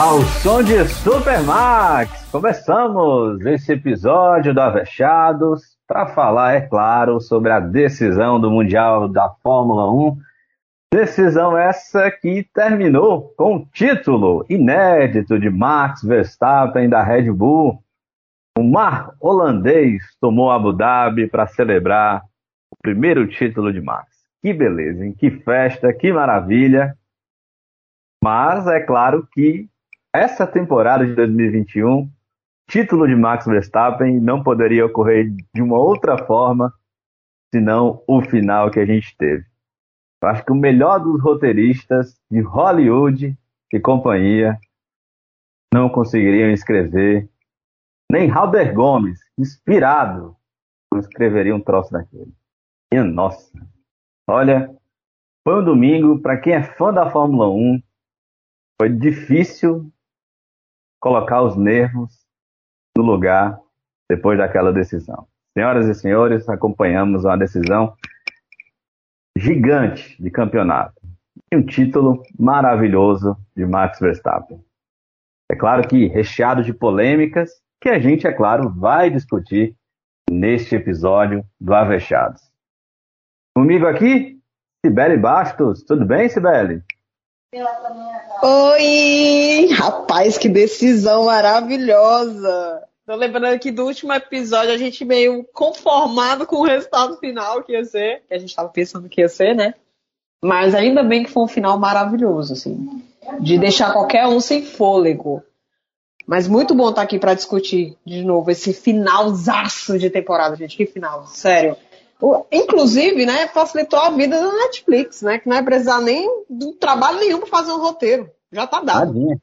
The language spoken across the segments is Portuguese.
Ao som de Supermax, começamos esse episódio do Avechados para falar, é claro, sobre a decisão do Mundial da Fórmula 1. Decisão essa que terminou com o título inédito de Max Verstappen da Red Bull. O mar holandês tomou Abu Dhabi para celebrar o primeiro título de Max. Que beleza, hein? Que festa, que maravilha. Mas é claro que essa temporada de 2021, título de Max Verstappen não poderia ocorrer de uma outra forma senão o final que a gente teve. Eu acho que o melhor dos roteiristas de Hollywood e companhia não conseguiriam escrever, nem Halder Gomes, inspirado, não escreveria um troço daquele. E nossa, olha, foi um domingo, para quem é fã da Fórmula 1, foi difícil colocar os nervos no lugar depois daquela decisão. Senhoras e senhores, acompanhamos uma decisão gigante de campeonato e um título maravilhoso de Max Verstappen. É claro que recheado de polêmicas que a gente, é claro, vai discutir neste episódio do Avechados. Comigo aqui, Sibeli Bastos. Tudo bem, Sibeli? Oi! Rapaz, que decisão maravilhosa! Tô lembrando aqui do último episódio, a gente meio conformado com o resultado final que ia ser, que a gente tava pensando que ia ser, né? Mas ainda bem que foi um final maravilhoso, assim. De deixar qualquer um sem fôlego. Mas muito bom estar aqui para discutir de novo esse finalzaço de temporada, gente. Que final, sério. Inclusive, né, facilitou a vida da Netflix, né? Que não é precisar nem do trabalho nenhum para fazer um roteiro. Já tá dado. Tadinha.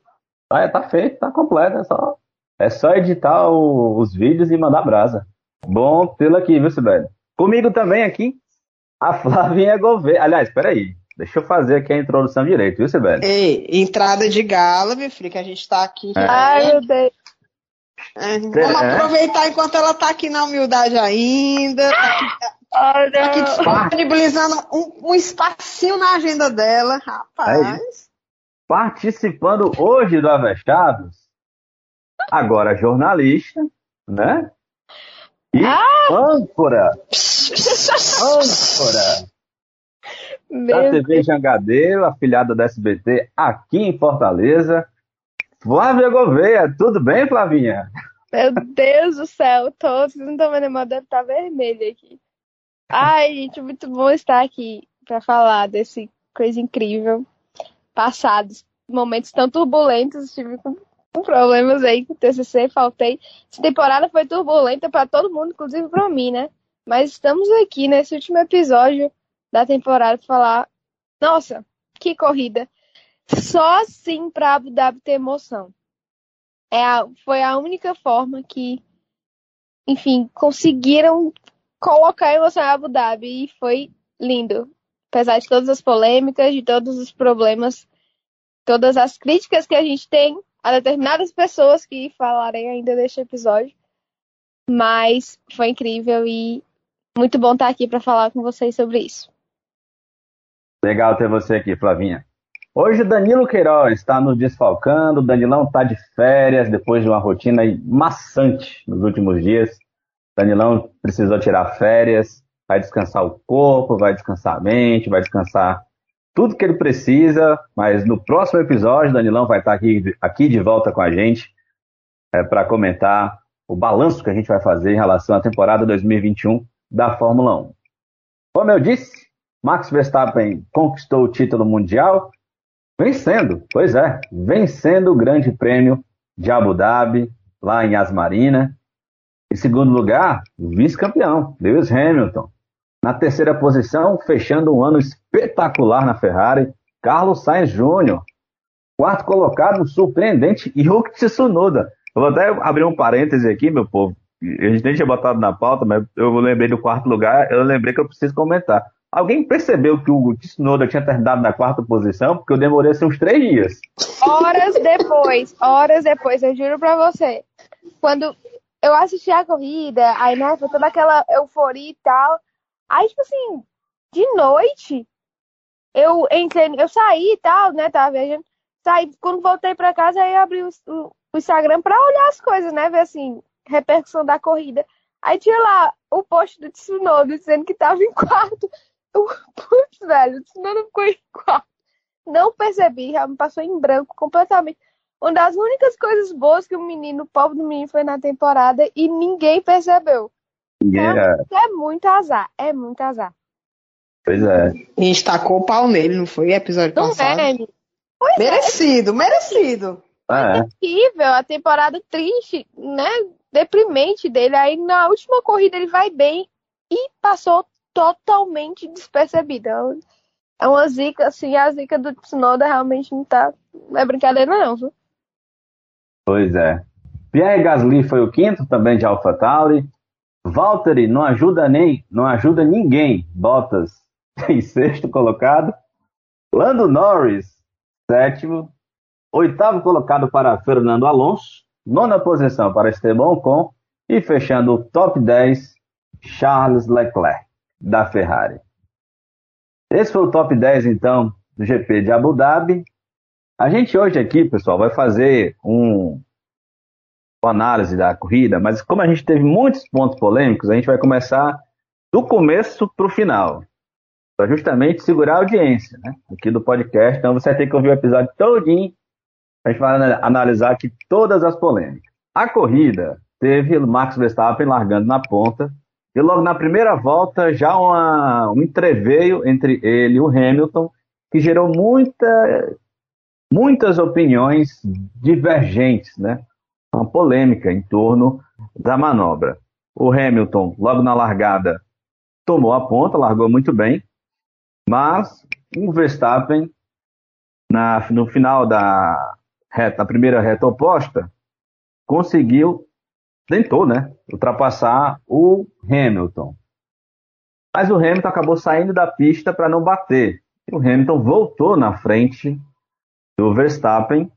Tá, tá feito, tá completo. É só, é só editar o, os vídeos e mandar brasa. Bom tê-lo aqui, viu, Sibeli? Comigo também aqui, a Flavinha Gouveia. Aliás, peraí. Deixa eu fazer aqui a introdução direito, viu, Sibeli? Ei, entrada de gala, meu filho, que a gente tá aqui. É. Ai, meu Deus. É, vamos é. aproveitar enquanto ela tá aqui na humildade ainda. Tá Olha. Aqui disponibilizando um, um espacinho na agenda dela, rapaz. É Participando hoje do Avechados, agora jornalista, né? E ah! âncora. âncora. Meu da TV Jangadeiro, afiliada da SBT aqui em Fortaleza. Flávia Gouveia, tudo bem, Flavinha? Meu Deus do céu, todos não estão vendo, mas deve estar vermelho aqui. Ai, gente, muito bom estar aqui para falar desse coisa incrível. Passados momentos tão turbulentos, tive com, problemas aí com o TCC, faltei. Essa temporada foi turbulenta para todo mundo, inclusive para mim, né? Mas estamos aqui nesse último episódio da temporada para falar. Nossa, que corrida! Só assim para Abu Dhabi ter emoção. É a, foi a única forma que, enfim, conseguiram colocar emoção em Abu Dhabi e foi lindo. Apesar de todas as polêmicas, de todos os problemas, todas as críticas que a gente tem a determinadas pessoas que falarem ainda deste episódio. Mas foi incrível e muito bom estar aqui para falar com vocês sobre isso. Legal ter você aqui, Flavinha. Hoje Danilo Queiroz está nos desfalcando, o Danilão está de férias depois de uma rotina maçante nos últimos dias. Danilão precisou tirar férias, vai descansar o corpo, vai descansar a mente, vai descansar tudo que ele precisa, mas no próximo episódio, Danilão vai estar aqui, aqui de volta com a gente é, para comentar o balanço que a gente vai fazer em relação à temporada 2021 da Fórmula 1. Como eu disse, Max Verstappen conquistou o título mundial vencendo, pois é, vencendo o Grande Prêmio de Abu Dhabi, lá em Asmarina, em segundo lugar, vice-campeão, Lewis Hamilton. Na terceira posição, fechando um ano espetacular na Ferrari, Carlos Sainz Jr. Quarto colocado, surpreendente, Yuki Tsunoda. Eu vou até abrir um parêntese aqui, meu povo. A gente nem tinha botado na pauta, mas eu lembrei do quarto lugar, eu lembrei que eu preciso comentar. Alguém percebeu que o Tsunoda tinha terminado na quarta posição? Porque eu demorei assim, uns três dias. Horas depois, horas depois, eu juro pra você. Quando eu assisti a corrida, aí, né, foi toda aquela euforia e tal. Aí, tipo assim, de noite, eu entrei, eu saí e tal, né, tava viajando, saí, quando voltei para casa, aí abri o, o, o Instagram para olhar as coisas, né? Ver assim, repercussão da corrida. Aí tinha lá o post do Tsunoda dizendo que tava em quarto. Putz, velho, o Tsunoda ficou em quarto. Não percebi, já me passou em branco completamente. Uma das únicas coisas boas que o menino, o povo do menino, foi na temporada e ninguém percebeu. Yeah. É, é muito azar, é muito azar. Pois é. A gente tacou o pau nele, não foi? Episódio Não passado. é, Pois Merecido, merecido. É, horrível, a temporada triste, né? Deprimente dele. Aí na última corrida ele vai bem e passou totalmente despercebido. É um- É uma zica, assim, a zica do Tsunoda realmente não tá. Não é brincadeira, não, viu? Pois é. Pierre Gasly foi o quinto também de AlphaTauri. Valtteri não ajuda nem, não ajuda ninguém. Bottas em sexto colocado. Lando Norris, sétimo. Oitavo colocado para Fernando Alonso. Nona posição para Esteban Ocon. E fechando o top 10, Charles Leclerc, da Ferrari. Esse foi o top 10, então, do GP de Abu Dhabi. A gente hoje aqui, pessoal, vai fazer um, uma análise da corrida, mas como a gente teve muitos pontos polêmicos, a gente vai começar do começo para o final, para justamente segurar a audiência né, aqui do podcast. Então você ter que ouvir o episódio todinho. A gente vai ana- analisar aqui todas as polêmicas. A corrida teve o Max Verstappen largando na ponta, e logo na primeira volta já uma, um entreveio entre ele e o Hamilton, que gerou muita, muitas opiniões divergentes, né? Uma polêmica em torno da manobra. O Hamilton, logo na largada, tomou a ponta, largou muito bem, mas o Verstappen, na, no final da reta, a primeira reta oposta, conseguiu, tentou, né? Ultrapassar o Hamilton. Mas o Hamilton acabou saindo da pista para não bater. E o Hamilton voltou na frente do Verstappen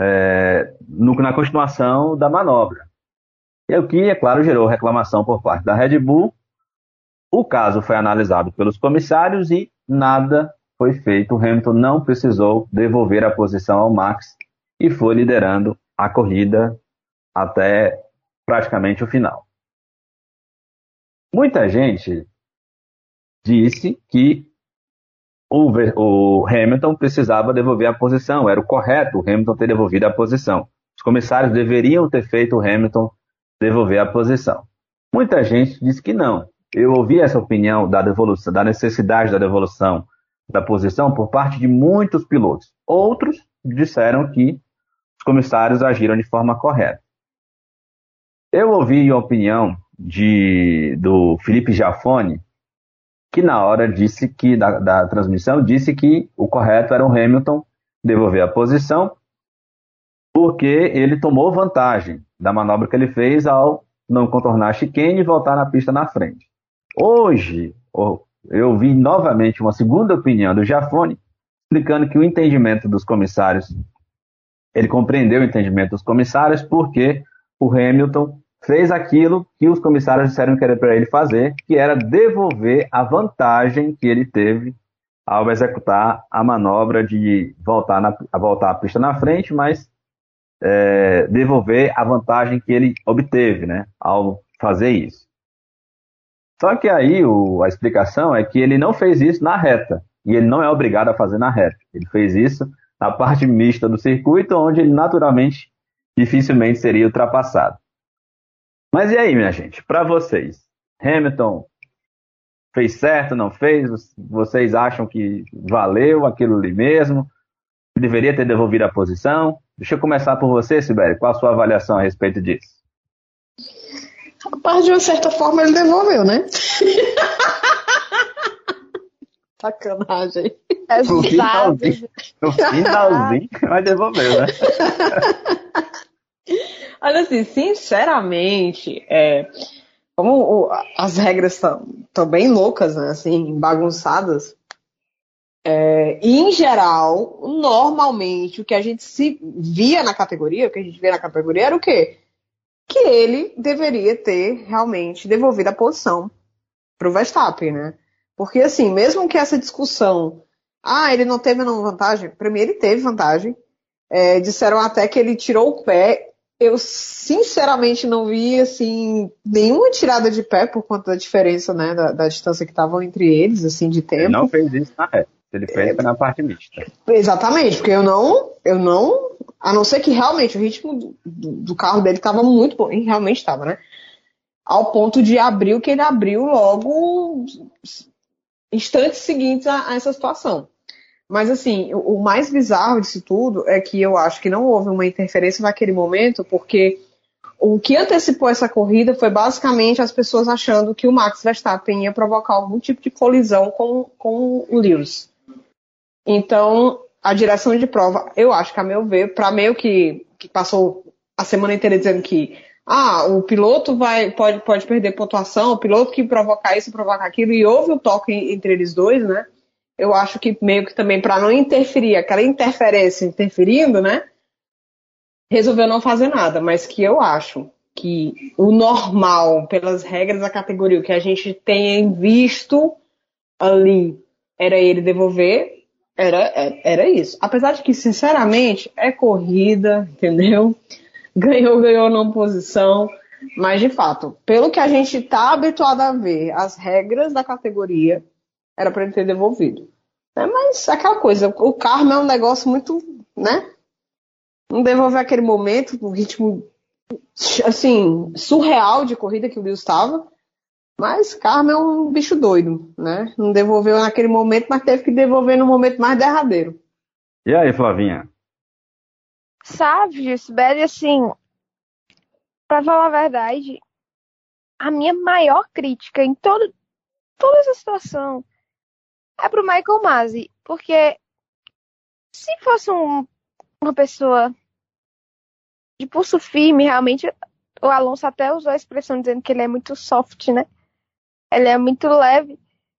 é, no- na continuação da manobra. E o que, é claro, gerou reclamação por parte da Red Bull. O caso foi analisado pelos comissários e nada foi feito. O Hamilton não precisou devolver a posição ao Max e foi liderando a corrida até praticamente o final. Muita gente disse que o, o Hamilton precisava devolver a posição, era o correto o Hamilton ter devolvido a posição. Os comissários deveriam ter feito o Hamilton devolver a posição. Muita gente disse que não. Eu ouvi essa opinião da devolução, da necessidade da devolução da posição por parte de muitos pilotos. Outros disseram que os comissários agiram de forma correta. Eu ouvi a opinião de, do Felipe Jafone, que na hora disse que, da, da transmissão, disse que o correto era o Hamilton devolver a posição, porque ele tomou vantagem da manobra que ele fez ao não contornar a chicane e voltar na pista na frente. Hoje, eu vi novamente uma segunda opinião do Jafone, explicando que o entendimento dos comissários, ele compreendeu o entendimento dos comissários, porque o Hamilton fez aquilo que os comissários disseram que era para ele fazer, que era devolver a vantagem que ele teve ao executar a manobra de voltar, na, a voltar a pista na frente, mas é, devolver a vantagem que ele obteve, né, ao fazer isso. Só que aí o- a explicação é que ele não fez isso na reta, e ele não é obrigado a fazer na reta. Ele fez isso na parte mista do circuito, onde ele naturalmente dificilmente seria ultrapassado. Mas e aí, minha gente, para vocês, Hamilton fez certo, não fez? Vocês acham que valeu aquilo ali mesmo? Deveria ter devolvido a posição? Deixa eu começar por você, Sibeli. Qual a sua avaliação a respeito disso? Rapaz, de uma certa forma ele devolveu, né? Sacanagem. É No finalzinho, no finalzinho, mas devolveu, né? Olha assim, sinceramente, é, como as regras estão bem loucas, né? Assim, bagunçadas. é, e em geral, normalmente, o que a gente se via na categoria, o que a gente via na categoria era o quê? Que ele deveria ter realmente devolvido a posição para o Verstappen, né? Porque assim, mesmo que essa discussão ah, ele não teve não vantagem. Para mim, ele teve vantagem. É, disseram até que ele tirou o pé. Eu, sinceramente, não vi, assim, nenhuma tirada de pé por conta da diferença, né, da, da distância que estavam entre eles, assim, de tempo. Ele não fez isso na reta. Ele fez é, na parte mista. Exatamente, porque eu não, eu não, a não ser que realmente o ritmo do, do carro dele estava muito bom, e realmente estava, né? Ao ponto de abrir o que ele abriu logo instantes seguintes a, a essa situação. Mas assim, o, mais bizarro disso tudo é que eu acho que não houve uma interferência naquele momento, porque o que antecipou essa corrida foi basicamente as pessoas achando que o Max Verstappen ia provocar algum tipo de colisão com, com o Lewis. Então, a direção de prova, eu acho que, a meu ver, para meio que, que passou a semana inteira dizendo que ah, o piloto vai, pode, pode perder pontuação, o piloto que provocar isso, provocar aquilo, e houve o toque entre eles dois, né? Eu acho que meio que também para não interferir, aquela interferência interferindo, né? Resolveu não fazer nada, mas que eu acho que o normal, pelas regras da categoria, o que a gente tem visto ali era ele devolver, era, era isso. Apesar de que, sinceramente, é corrida, entendeu? Ganhou, ganhou não posição. Mas, de fato, pelo que a gente está habituado a ver, as regras da categoria, era para ele ter devolvido. É, mas aquela coisa, o karma é um negócio muito, né? Não devolver aquele momento, o ritmo, assim, surreal de corrida que o Lewis estava. Mas Karma é um bicho doido, né? Não devolveu naquele momento, mas teve que devolver no momento mais derradeiro. E aí, Flavinha? Sabe, Gisbele, assim, pra falar a verdade, a minha maior crítica em todo, toda essa situação é pro Michael Masi, porque se fosse um, uma pessoa de pulso firme, realmente, o Alonso até usou a expressão dizendo que ele é muito soft, né? Ele é muito leve.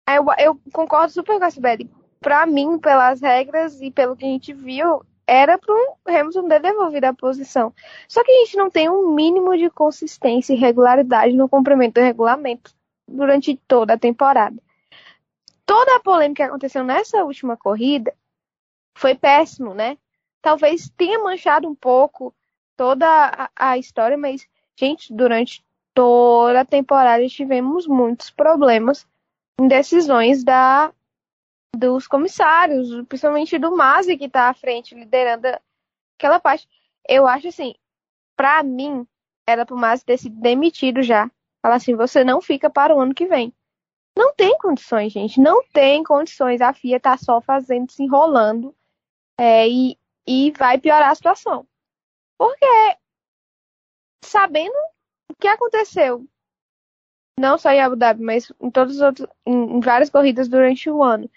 Eu, eu concordo super com a Sibeli. Pra mim, pelas regras e pelo que a gente viu, era pro Hamilton ter devolvido a posição. Só que a gente não tem um mínimo de consistência e regularidade no cumprimento do regulamento durante toda a temporada. Toda a polêmica que aconteceu nessa última corrida foi péssimo, né? Talvez tenha manchado um pouco toda a, a história, mas, gente, durante toda a temporada tivemos muitos problemas em decisões da dos comissários, principalmente do Masi que está à frente, liderando aquela parte. Eu acho assim, para mim, era pro Masi ter sido demitido já. Fala assim, você não fica para o ano que vem. Não tem condições, gente. Não tem condições. A FIA tá só fazendo, se enrolando é, e, e vai piorar a situação. Porque, sabendo o que aconteceu, não só em Abu Dhabi, mas em todos os outros, em, em várias corridas durante o ano,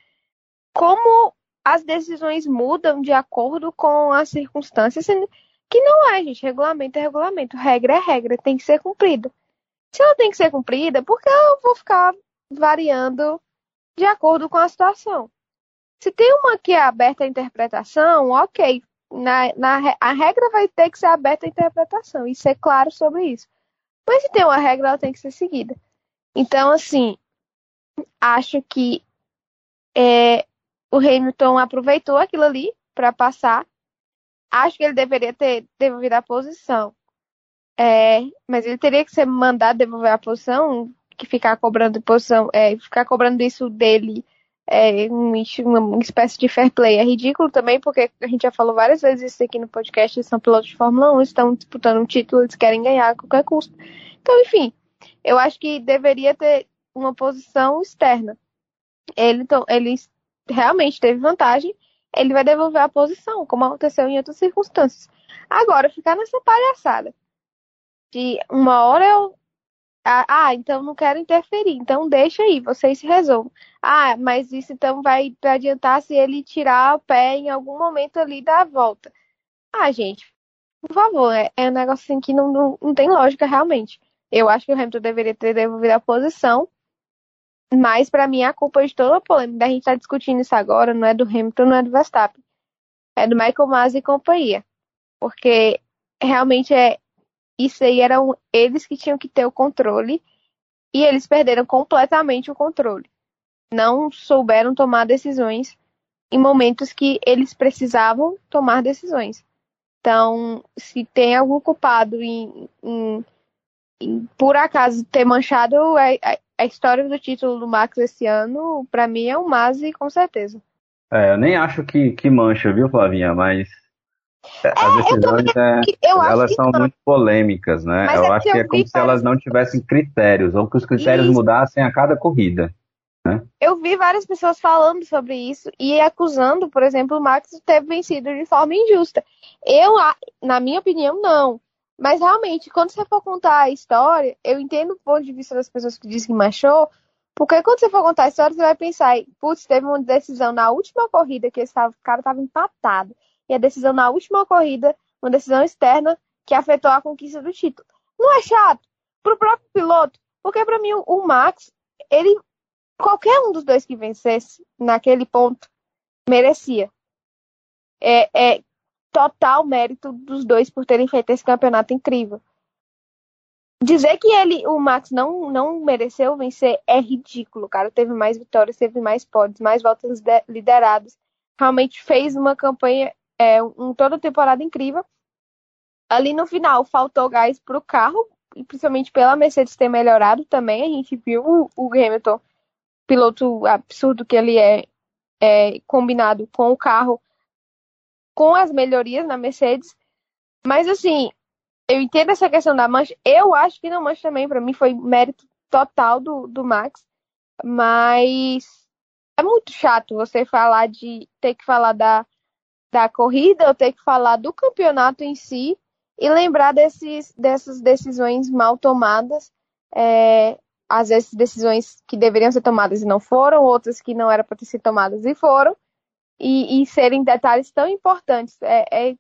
como as decisões mudam de acordo com as circunstâncias, que não é, gente, regulamento é regulamento, regra é regra, tem que ser cumprida. Se ela tem que ser cumprida, por que eu vou ficar variando de acordo com a situação? Se tem uma que é aberta à interpretação, ok. Na, na, a regra vai ter que ser aberta à interpretação e ser claro sobre isso. Mas se tem uma regra, ela tem que ser seguida. Então, assim, acho que é, o Hamilton aproveitou aquilo ali para passar. Acho que ele deveria ter devolvido a posição. É, mas ele teria que ser mandado devolver a posição, que ficar cobrando posição, é, ficar cobrando isso dele é uma, espécie de fair play. É ridículo também, porque a gente já falou várias vezes isso aqui no podcast, eles são pilotos de Fórmula 1, estão disputando um título, eles querem ganhar a qualquer custo. Então, enfim, eu acho que deveria ter uma posição externa. Ele, ele realmente teve vantagem, ele vai devolver a posição, como aconteceu em outras circunstâncias. Agora, ficar nessa palhaçada de uma hora eu ah, ah, então não quero interferir. Então deixa aí, vocês se resolvam. Ah, mas isso então vai adiantar se ele tirar o pé em algum momento ali da volta. Ah, gente, por favor, é, é um negócio assim que não, não, não tem lógica realmente. Eu acho que o Hamilton deveria ter devolvido a posição, mas para mim a culpa de toda a polêmica, a gente tá discutindo isso agora, não é do Hamilton, não é do Verstappen. É do Michael Masi e companhia. Porque realmente é isso aí eram eles que tinham que ter o controle e eles perderam completamente o controle. Não souberam tomar decisões em momentos que eles precisavam tomar decisões. Então, se tem algum culpado em, em, em por acaso ter manchado a, a, a, história do título do Max esse ano, para mim é o Masi, com certeza. É, eu nem acho que, que mancha, viu, Flavinha? Mas as decisões é, elas são não. muito polêmicas, né? Mas eu é acho que é como se elas não tivessem critérios, ou que os critérios isso. mudassem a cada corrida. Né? Eu vi várias pessoas falando sobre isso e acusando, por exemplo, o Max de ter vencido de forma injusta. Eu, na minha opinião, não. Mas realmente, quando você for contar a história, eu entendo o ponto de vista das pessoas que dizem que machou, porque quando você for contar a história, você vai pensar, putz, teve uma decisão na última corrida que esse cara estava empatado. E a decisão na última corrida, uma decisão externa que afetou a conquista do título. Não é chato pro próprio piloto, porque para mim o Max, ele qualquer um dos dois que vencesse naquele ponto merecia. É, é total mérito dos dois por terem feito esse campeonato incrível. Dizer que ele, o Max não, não mereceu vencer é ridículo, cara. Teve mais vitórias, teve mais pódios, mais voltas lideradas. Realmente fez uma campanha, é, um, toda temporada incrível. Ali no final faltou gás para o carro, e principalmente pela Mercedes ter melhorado também. A gente viu o, o Hamilton piloto absurdo que ele é, é combinado com o carro, com as melhorias na Mercedes. Mas assim, eu entendo essa questão da mancha. Eu acho que na mancha também, para mim, foi mérito total do, do Max. Mas é muito chato você falar de ter que falar da, da corrida ou ter que falar do campeonato em si e lembrar desses, dessas decisões mal tomadas. É, às vezes decisões que deveriam ser tomadas e não foram, outras que não eram para ter sido tomadas e foram, e, e serem detalhes tão importantes. É, é,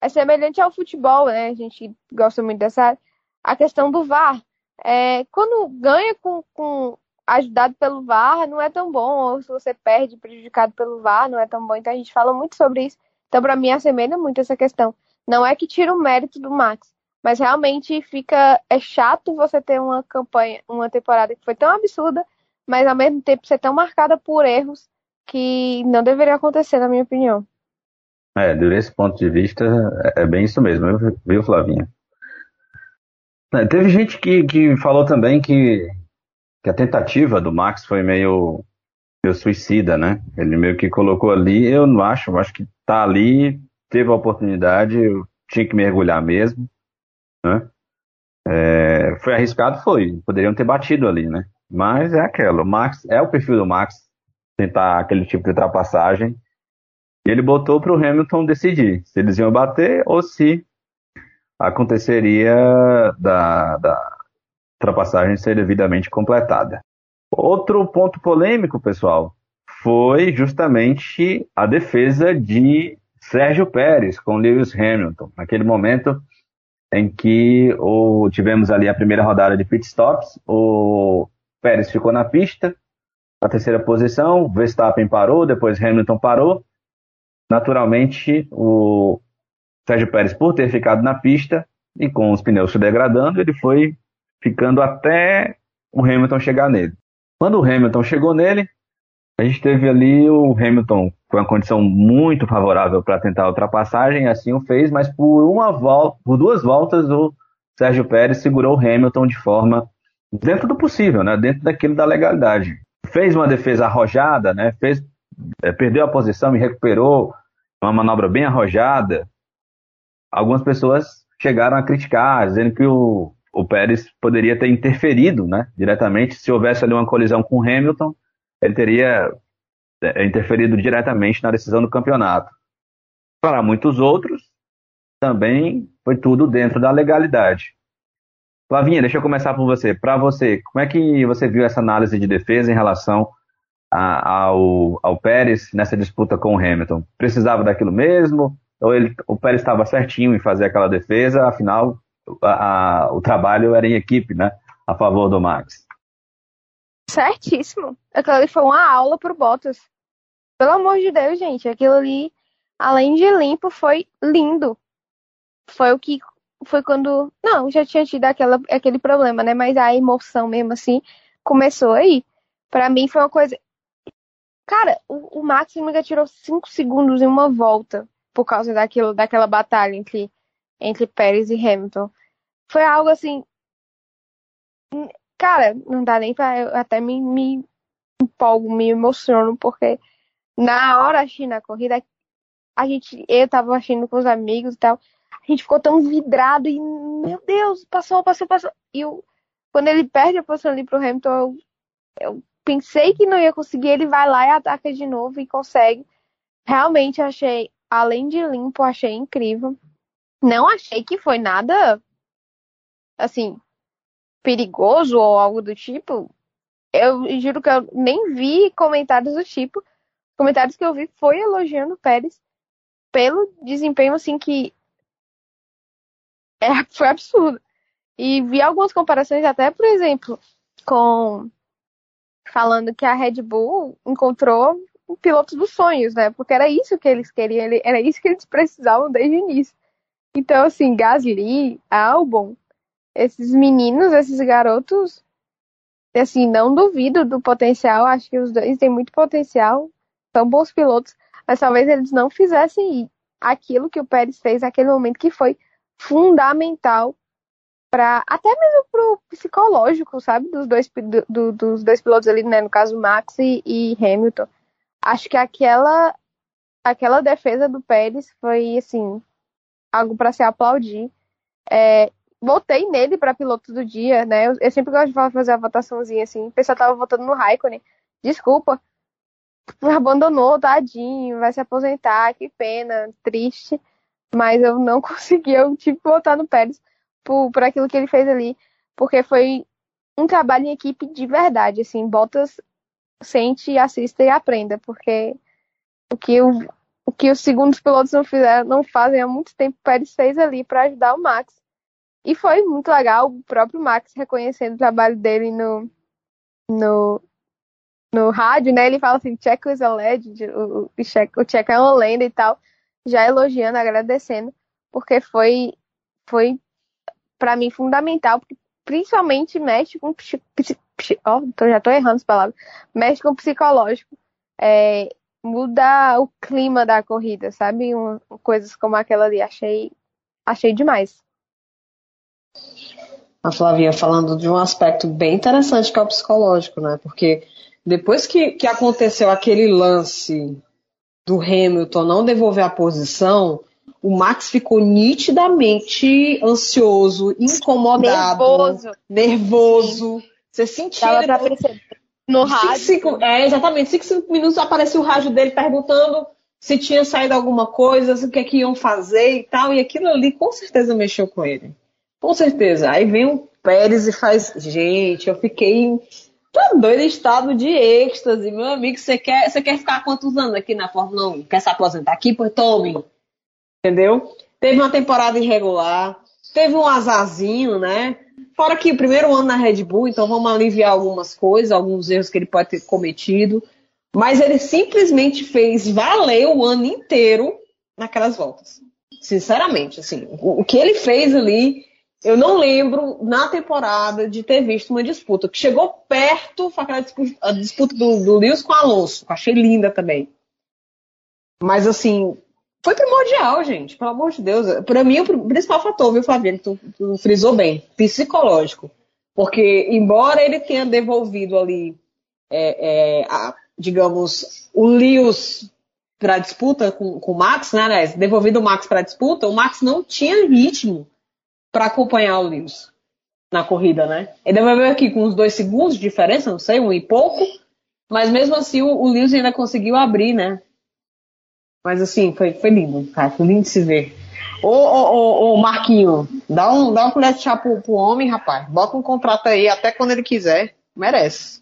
é, semelhante ao futebol, né? A gente gosta muito dessa a questão do VAR. É, quando ganha com, com ajudado pelo VAR, não é tão bom, ou se você perde prejudicado pelo VAR, não é tão bom. Então a gente fala muito sobre isso. Então, para mim, assemelha muito essa questão. Não é que tira o mérito do Max, mas realmente fica. É chato você ter uma campanha, uma temporada que foi tão absurda, mas ao mesmo tempo ser tão marcada por erros que não deveria acontecer, na minha opinião. É, desse ponto de vista, é, é bem isso mesmo, viu, Flavinha? É, teve gente que, que falou também que, que a tentativa do Max foi meio, meio suicida, né? Ele meio que colocou ali, eu não acho, eu acho que tá ali, teve a oportunidade, eu tinha que mergulhar mesmo. Né? É, foi arriscado, foi. Poderiam ter batido ali, né? Mas é aquela. O Max é o perfil do Max tentar aquele tipo de ultrapassagem. E ele botou para o Hamilton decidir se eles iam bater ou se aconteceria da, da ultrapassagem ser devidamente completada. Outro ponto polêmico, pessoal, foi justamente a defesa de Sérgio Pérez com Lewis Hamilton. Naquele momento, em que o, tivemos ali a primeira rodada de pitstops, o Pérez ficou na pista, na terceira posição, Verstappen parou, depois Hamilton parou. Naturalmente, o Sérgio Pérez, por ter ficado na pista e com os pneus se degradando, ele foi ficando até o Hamilton chegar nele. Quando o Hamilton chegou nele, a gente teve ali o Hamilton com uma condição muito favorável para tentar a ultrapassagem, assim o fez, mas por uma volta, por duas voltas o Sérgio Pérez segurou o Hamilton de forma dentro do possível, né, dentro daquilo da legalidade. Fez uma defesa arrojada, né, fez, é, perdeu a posição e recuperou uma manobra bem arrojada. Algumas pessoas chegaram a criticar, dizendo que o, o Pérez poderia ter interferido, né, diretamente se houvesse ali uma colisão com o Hamilton ele teria é, interferido diretamente na decisão do campeonato. Para muitos outros, também foi tudo dentro da legalidade. Flavinha, deixa eu começar por você. Para você, como é que você viu essa análise de defesa em relação a, ao, ao Pérez nessa disputa com o Hamilton? Precisava daquilo mesmo? Ou ele, o Pérez estava certinho em fazer aquela defesa? Afinal, a, a, o trabalho era em equipe, né? A favor do Max. Certíssimo. Aquilo ali foi uma aula pro Bottas. Pelo amor de Deus, gente. Aquilo ali, além de limpo, foi lindo. Foi o que. Foi quando. Não, já tinha tido aquela, aquele problema, né? Mas a emoção mesmo assim começou aí. Para mim foi uma coisa. Cara, o, o Max Miga tirou 5 segundos em uma volta por causa daquilo, daquela batalha entre, entre Pérez e Hamilton. Foi algo assim. Cara, não dá nem pra. Eu até me, me empolgo, me emociono, porque na hora achei na corrida, a gente, eu tava assistindo com os amigos e tal, a gente ficou tão vidrado e, meu Deus, passou, passou, passou. E eu, quando ele perde a posição ali pro Hamilton, eu, eu pensei que não ia conseguir, ele vai lá e ataca de novo e consegue. Realmente achei, além de limpo, achei incrível. Não achei que foi nada assim perigoso ou algo do tipo. Eu juro que eu nem vi comentários do tipo. Comentários que eu vi foi elogiando o Pérez pelo desempenho assim que é, foi absurdo. E vi algumas comparações até, por exemplo, com falando que a Red Bull encontrou o piloto dos sonhos, né? Porque era isso que eles queriam, era isso que eles precisavam desde o início. Então, assim, Gasly, Albon, esses meninos, esses garotos, assim, não duvido do potencial, acho que os dois têm muito potencial, são bons pilotos, mas talvez eles não fizessem aquilo que o Pérez fez naquele momento que foi fundamental para até mesmo pro psicológico, sabe, dos dois do, do, dos dois pilotos ali, né, no caso Max e, e Hamilton. Acho que aquela aquela defesa do Pérez foi assim algo para se aplaudir. É, votei nele para piloto do dia, né? Eu, eu, sempre gosto de fazer a votaçãozinha assim. O pessoal tava votando no Raikkonen. Desculpa, abandonou, tadinho, vai se aposentar, que pena, triste. Mas eu não consegui, eu tive que votar no Pérez por, por aquilo que ele fez ali, porque foi um trabalho em equipe de verdade, assim, Bottas sente, assista e aprenda, porque o que, o, o que os segundos pilotos não fizeram, não fazem há muito tempo, o Pérez fez ali para ajudar o Max. E foi muito legal o próprio Max reconhecendo o trabalho dele no, no, no rádio, né? Ele fala assim, Checo is a legend, o, o, o Checo é uma lenda e tal, já elogiando, agradecendo, porque foi, foi para mim fundamental, porque principalmente mexe com oh, já estou errando as palavras, mexe com o psicológico, é, muda o clima da corrida, sabe? Um, coisas como aquela ali, achei, achei demais. A Flavinha falando de um aspecto bem interessante que é o psicológico, né? Porque depois que, que aconteceu aquele lance do Hamilton não devolver a posição, o Max ficou nitidamente ansioso, incomodado, nervoso. nervoso. Você sentia. Dava pra perceber. No rádio. Cinco, é, exatamente. Cinco, cinco minutos apareceu o rádio dele perguntando se tinha saído alguma coisa, o que é que iam fazer e tal. E aquilo ali com certeza mexeu com ele. Com certeza. Aí vem o Pérez e faz. Gente, eu fiquei. Tá doido em estado de êxtase, meu amigo. Você quer, você quer ficar quantos anos aqui na Fórmula 1? Quer se aposentar aqui? Pois tome entendeu? Teve uma temporada irregular, teve um azarzinho, né? Fora que o primeiro ano na Red Bull, então vamos aliviar algumas coisas, alguns erros que ele pode ter cometido. Mas ele simplesmente fez valer o ano inteiro naquelas voltas. Sinceramente, assim, o, que ele fez ali, eu não lembro na temporada de ter visto uma disputa. Que chegou perto aquela disputa, a disputa do, do Lewis com o Alonso, que achei linda também. Mas assim, foi primordial, gente, pelo amor de Deus. Para mim, o principal fator, viu, Flaviano, tu, tu frisou bem, psicológico. Porque, embora ele tenha devolvido ali, é, é, a, digamos, o Lewis para disputa com, com o Max, né, né, devolvido o Max para disputa, o Max não tinha ritmo para acompanhar o Lewis na corrida, né? Ele devolveu aqui com uns dois segundos de diferença, não sei, um e pouco, mas mesmo assim o, o Lewis ainda conseguiu abrir, né? Mas assim, foi, foi lindo, cara. Foi lindo de se ver. Ô, ô, ô, ô Marquinho, dá, um, dá uma colher de chá pro, pro homem, rapaz. Bota um contrato aí até quando ele quiser. Merece.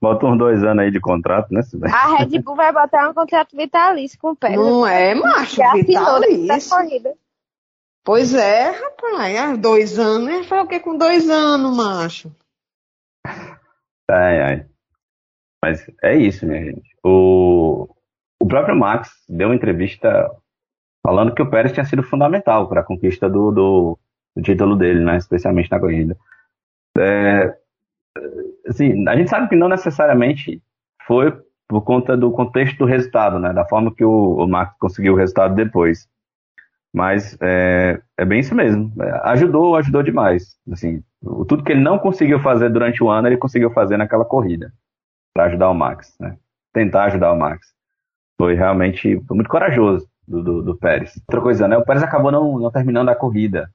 Bota uns dois anos aí de contrato, né? A Red Bull vai botar um contrato vitalício com o Pérez. Não é, macho, vitalício. Pois é, rapaz. É, dois anos, né? Foi o que com dois anos, macho? Ai, ai. Mas é isso, minha gente. O, o próprio Max deu uma entrevista falando que o Pérez tinha sido fundamental para a conquista do, do, do, título dele, né? especialmente na corrida. É, assim, a gente sabe que não necessariamente foi por conta do contexto do resultado, né? Da forma que o, o Max conseguiu o resultado depois. Mas é, é bem isso mesmo. É, ajudou, ajudou demais. Assim, tudo que ele não conseguiu fazer durante o ano, ele conseguiu fazer naquela corrida para ajudar o Max, né? Tentar ajudar o Max. Foi realmente foi muito corajoso do, do, do, Pérez. Outra coisa, né? O Pérez acabou não, não terminando a corrida.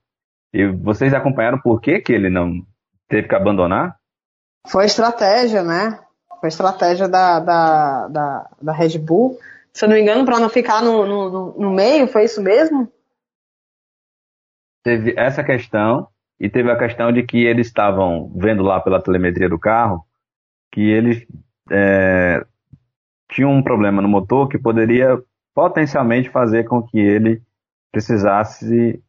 E vocês acompanharam por que, que ele não teve que abandonar? Foi estratégia, né? Foi estratégia da, da, da, da Red Bull. Se eu não me engano, para não ficar no, no, no meio, foi isso mesmo? Teve essa questão e teve a questão de que eles estavam vendo lá pela telemetria do carro que eles é, tinham um problema no motor que poderia potencialmente fazer com que ele precisasse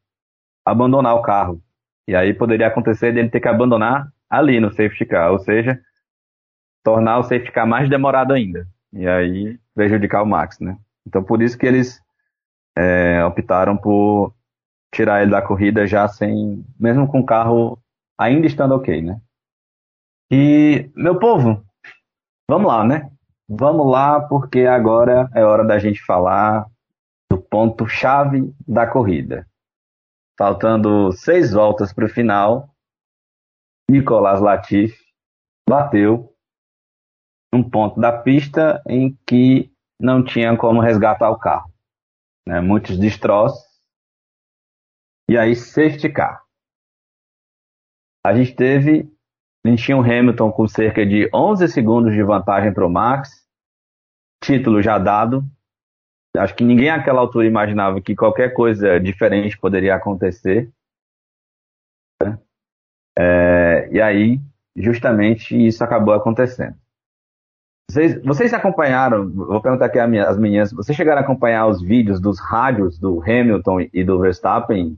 abandonar o carro. E aí poderia acontecer dele ter que abandonar ali no safety car, ou seja, tornar o safety car mais demorado ainda. E aí prejudicar o Max, né? Então por isso que eles é, optaram por tirar ele da corrida já sem, mesmo com o carro ainda estando ok, né? E, meu povo, vamos lá, né? Vamos lá, porque agora é hora da gente falar do ponto-chave da corrida. Faltando seis voltas para o final, Nicolas Latifi bateu um ponto da pista em que não tinha como resgatar o carro. Né? Muitos destroços. E aí, safety car. A gente teve a gente tinha o Hamilton com cerca de 11 segundos de vantagem para o Max. Título já dado. Acho que ninguém àquela altura imaginava que qualquer coisa diferente poderia acontecer. Né? É, e aí, justamente, isso acabou acontecendo. Vocês, vocês acompanharam, vou perguntar aqui às meninas, vocês chegaram a acompanhar os vídeos dos rádios do Hamilton e do Verstappen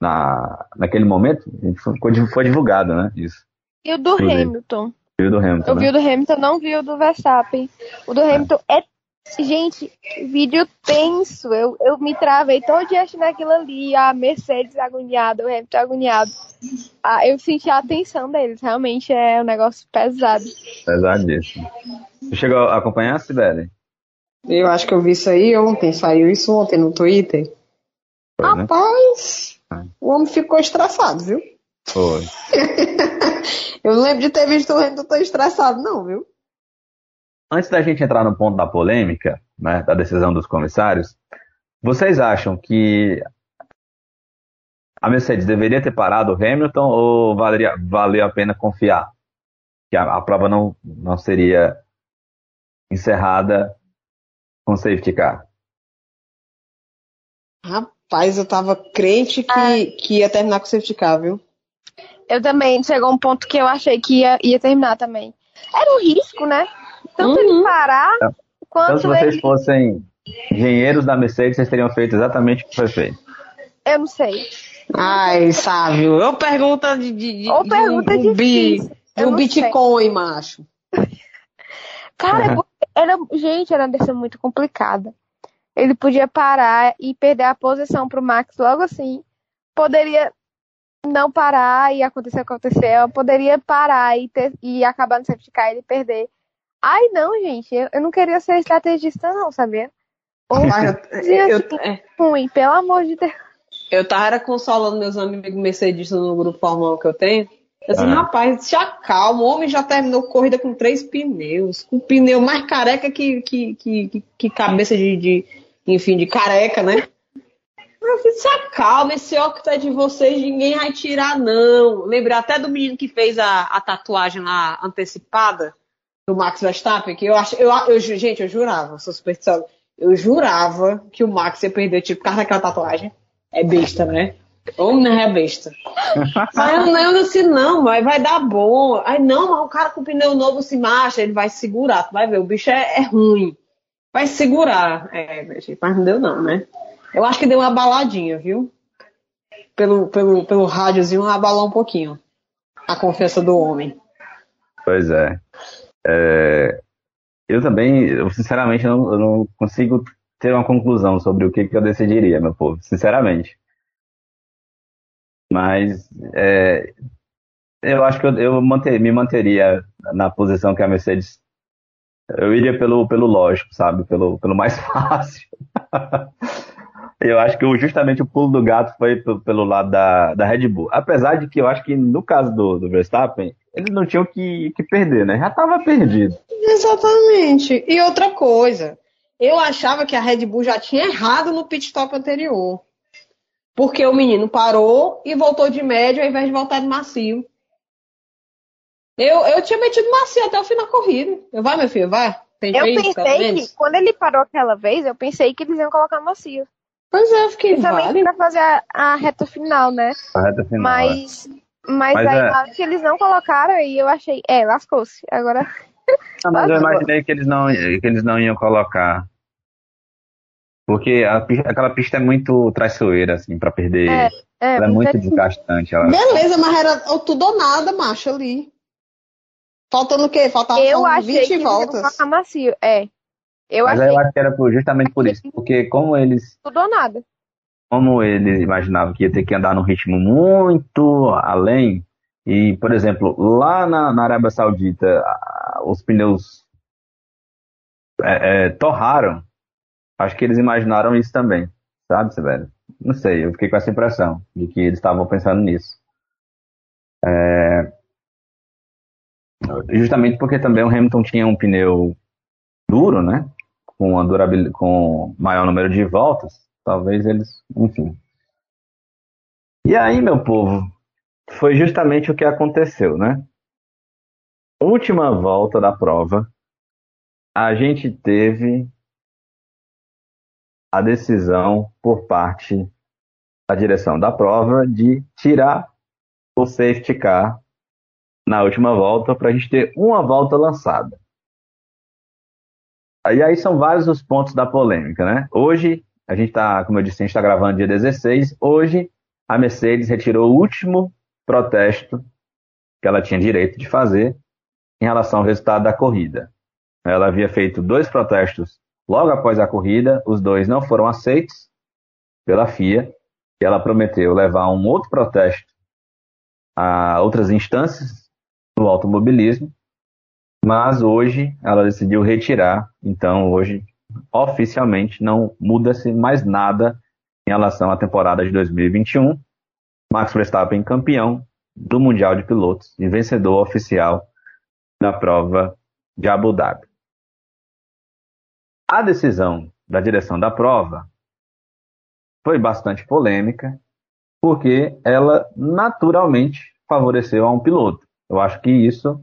na, naquele momento? Foi, foi divulgado, né? Isso. E o do Hamilton. E o do Hamilton. Eu né? vi o do Hamilton, não vi o do Verstappen. O do Hamilton é. Gente, vídeo tenso. Eu, eu me travei todo dia achando aquilo ali. A Mercedes agoniada, o Hamilton agoniado. Ah, eu senti a atenção deles. Realmente é um negócio pesado. Pesadíssimo. Você chegou a acompanhar, Sibeli? Eu acho que eu vi isso aí ontem. Saiu isso ontem no Twitter. Foi, né? Rapaz, né? O homem ficou estressado, viu? Foi. Eu não lembro de ter visto o Hamilton tão estressado, não, viu? Antes da gente entrar no ponto da polêmica, né, da decisão dos comissários, vocês acham que a Mercedes deveria ter parado o Hamilton ou valeria, valeu a pena confiar que a, a prova não, não seria encerrada com safety car? Rapaz, eu tava crente que, ah. que ia terminar com safety car, viu? Eu também, chegou um ponto que eu achei que ia, ia terminar também. Era um risco, né? Tanto uhum. ele parar, então, quanto então, se vocês ele... fossem engenheiros da Mercedes, vocês teriam feito exatamente o que foi feito. Eu não sei. Ai, Sávio, eu pergunto de, de, de, Ou pergunta de, um, de um Bitcoin, sei. macho. Cara, era, gente, era uma decisão muito complicada. Ele podia parar e perder a posição pro Max logo assim. Poderia não parar e acontecer o que aconteceu, poderia parar e, ter, e acabar no safety car e perder. Ai, não, gente, eu, eu não queria ser estrategista, não, sabia? Ou eu, eu, assim, é. ruim, pelo amor de Deus. Eu tava consolando meus amigos mercedistas no grupo Fórmula que eu tenho. Assim, ah. rapaz, se acalma, o homem já terminou corrida com três pneus, com pneu mais careca que, que, que, que cabeça de, de, enfim, de careca, né? Eu fiz, se acalma, esse óculos é de vocês, ninguém vai tirar, não. Lembrei até do menino que fez a, a tatuagem lá antecipada do Max Verstappen, que eu acho, eu, eu, gente, eu jurava, sou supersticiosa, eu jurava que o Max ia perder, tipo, por causa daquela tatuagem. É besta, né? Homem não é besta. Aí eu não disse, não, mas vai dar bom. Aí não, mas o cara com pneu novo se marcha, ele vai segurar, tu vai ver, o bicho é, é ruim. Vai segurar. É, mas não deu não, né? Eu acho que deu uma baladinha, viu? Pelo, pelo, pelo rádiozinho, abalou um pouquinho a confiança do homem. Pois é. é eu também, eu sinceramente, não, eu não consigo ter uma conclusão sobre o que, que eu decidiria, meu povo, sinceramente. Mas é, eu acho que eu, eu manter, me manteria na posição que a Mercedes Eu iria pelo, pelo lógico, sabe? Pelo, pelo mais fácil. eu acho que justamente o pulo do gato foi pelo lado da, da Red Bull. Apesar de que eu acho que no caso do, do Verstappen, eles não tinham que, que perder, né? Já estava perdido. Exatamente. E outra coisa, eu achava que a Red Bull já tinha errado no pit stop anterior. Porque o menino parou e voltou de médio ao invés de voltar de macio. Eu, eu tinha metido macio até o fim da corrida. Eu, vai, meu filho, vai. Tem eu pensei que, quando ele parou aquela vez, eu pensei que eles iam colocar macio. Pois é, eu fiquei Principalmente vale. pra fazer a, a, reta final, né? A reta final. Mas, é. mas, mas aí, é... que eles não colocaram, e eu achei, é, lascou-se. Agora. Não, mas eu imaginei que eles não, que eles não iam colocar. Porque a, aquela pista é muito traiçoeira, assim, pra perder. É, é, ela é muito desgastante. Ela... Beleza, mas era tudo ou nada, macho, ali. Faltando o quê? Faltava eu achei 20 que voltas. macio, é. Eu Mas achei... eu acho que era justamente por isso. Porque como eles. Tudo ou nada. Como eles imaginavam que ia ter que andar num ritmo muito além. E, por exemplo, lá na, na Arábia Saudita, os pneus é, é, torraram. Acho que eles imaginaram isso também. Sabe, velho? Não sei, eu fiquei com essa impressão de que eles estavam pensando nisso. É, Justamente porque também o Hamilton tinha um pneu duro, né? Com, com maior número de voltas. Talvez eles, enfim. E aí, meu povo, foi justamente o que aconteceu, né? Última volta da prova, a gente teve a decisão por parte da direção da prova de tirar o safety car na última volta para a gente ter uma volta lançada. E aí são vários os pontos da polêmica, né? Hoje, a gente está, como eu disse, a gente está gravando dia 16. Hoje, a Mercedes retirou o último protesto que ela tinha direito de fazer em relação ao resultado da corrida. Ela havia feito dois protestos logo após a corrida, os dois não foram aceitos pela FIA, e ela prometeu levar um outro protesto a outras instâncias no automobilismo, mas hoje ela decidiu retirar, então hoje oficialmente não muda-se mais nada em relação à temporada de 2021. Max Verstappen campeão do Mundial de Pilotos e vencedor oficial da prova de Abu Dhabi. A decisão da direção da prova foi bastante polêmica, porque ela naturalmente favoreceu a um piloto. Eu acho que isso,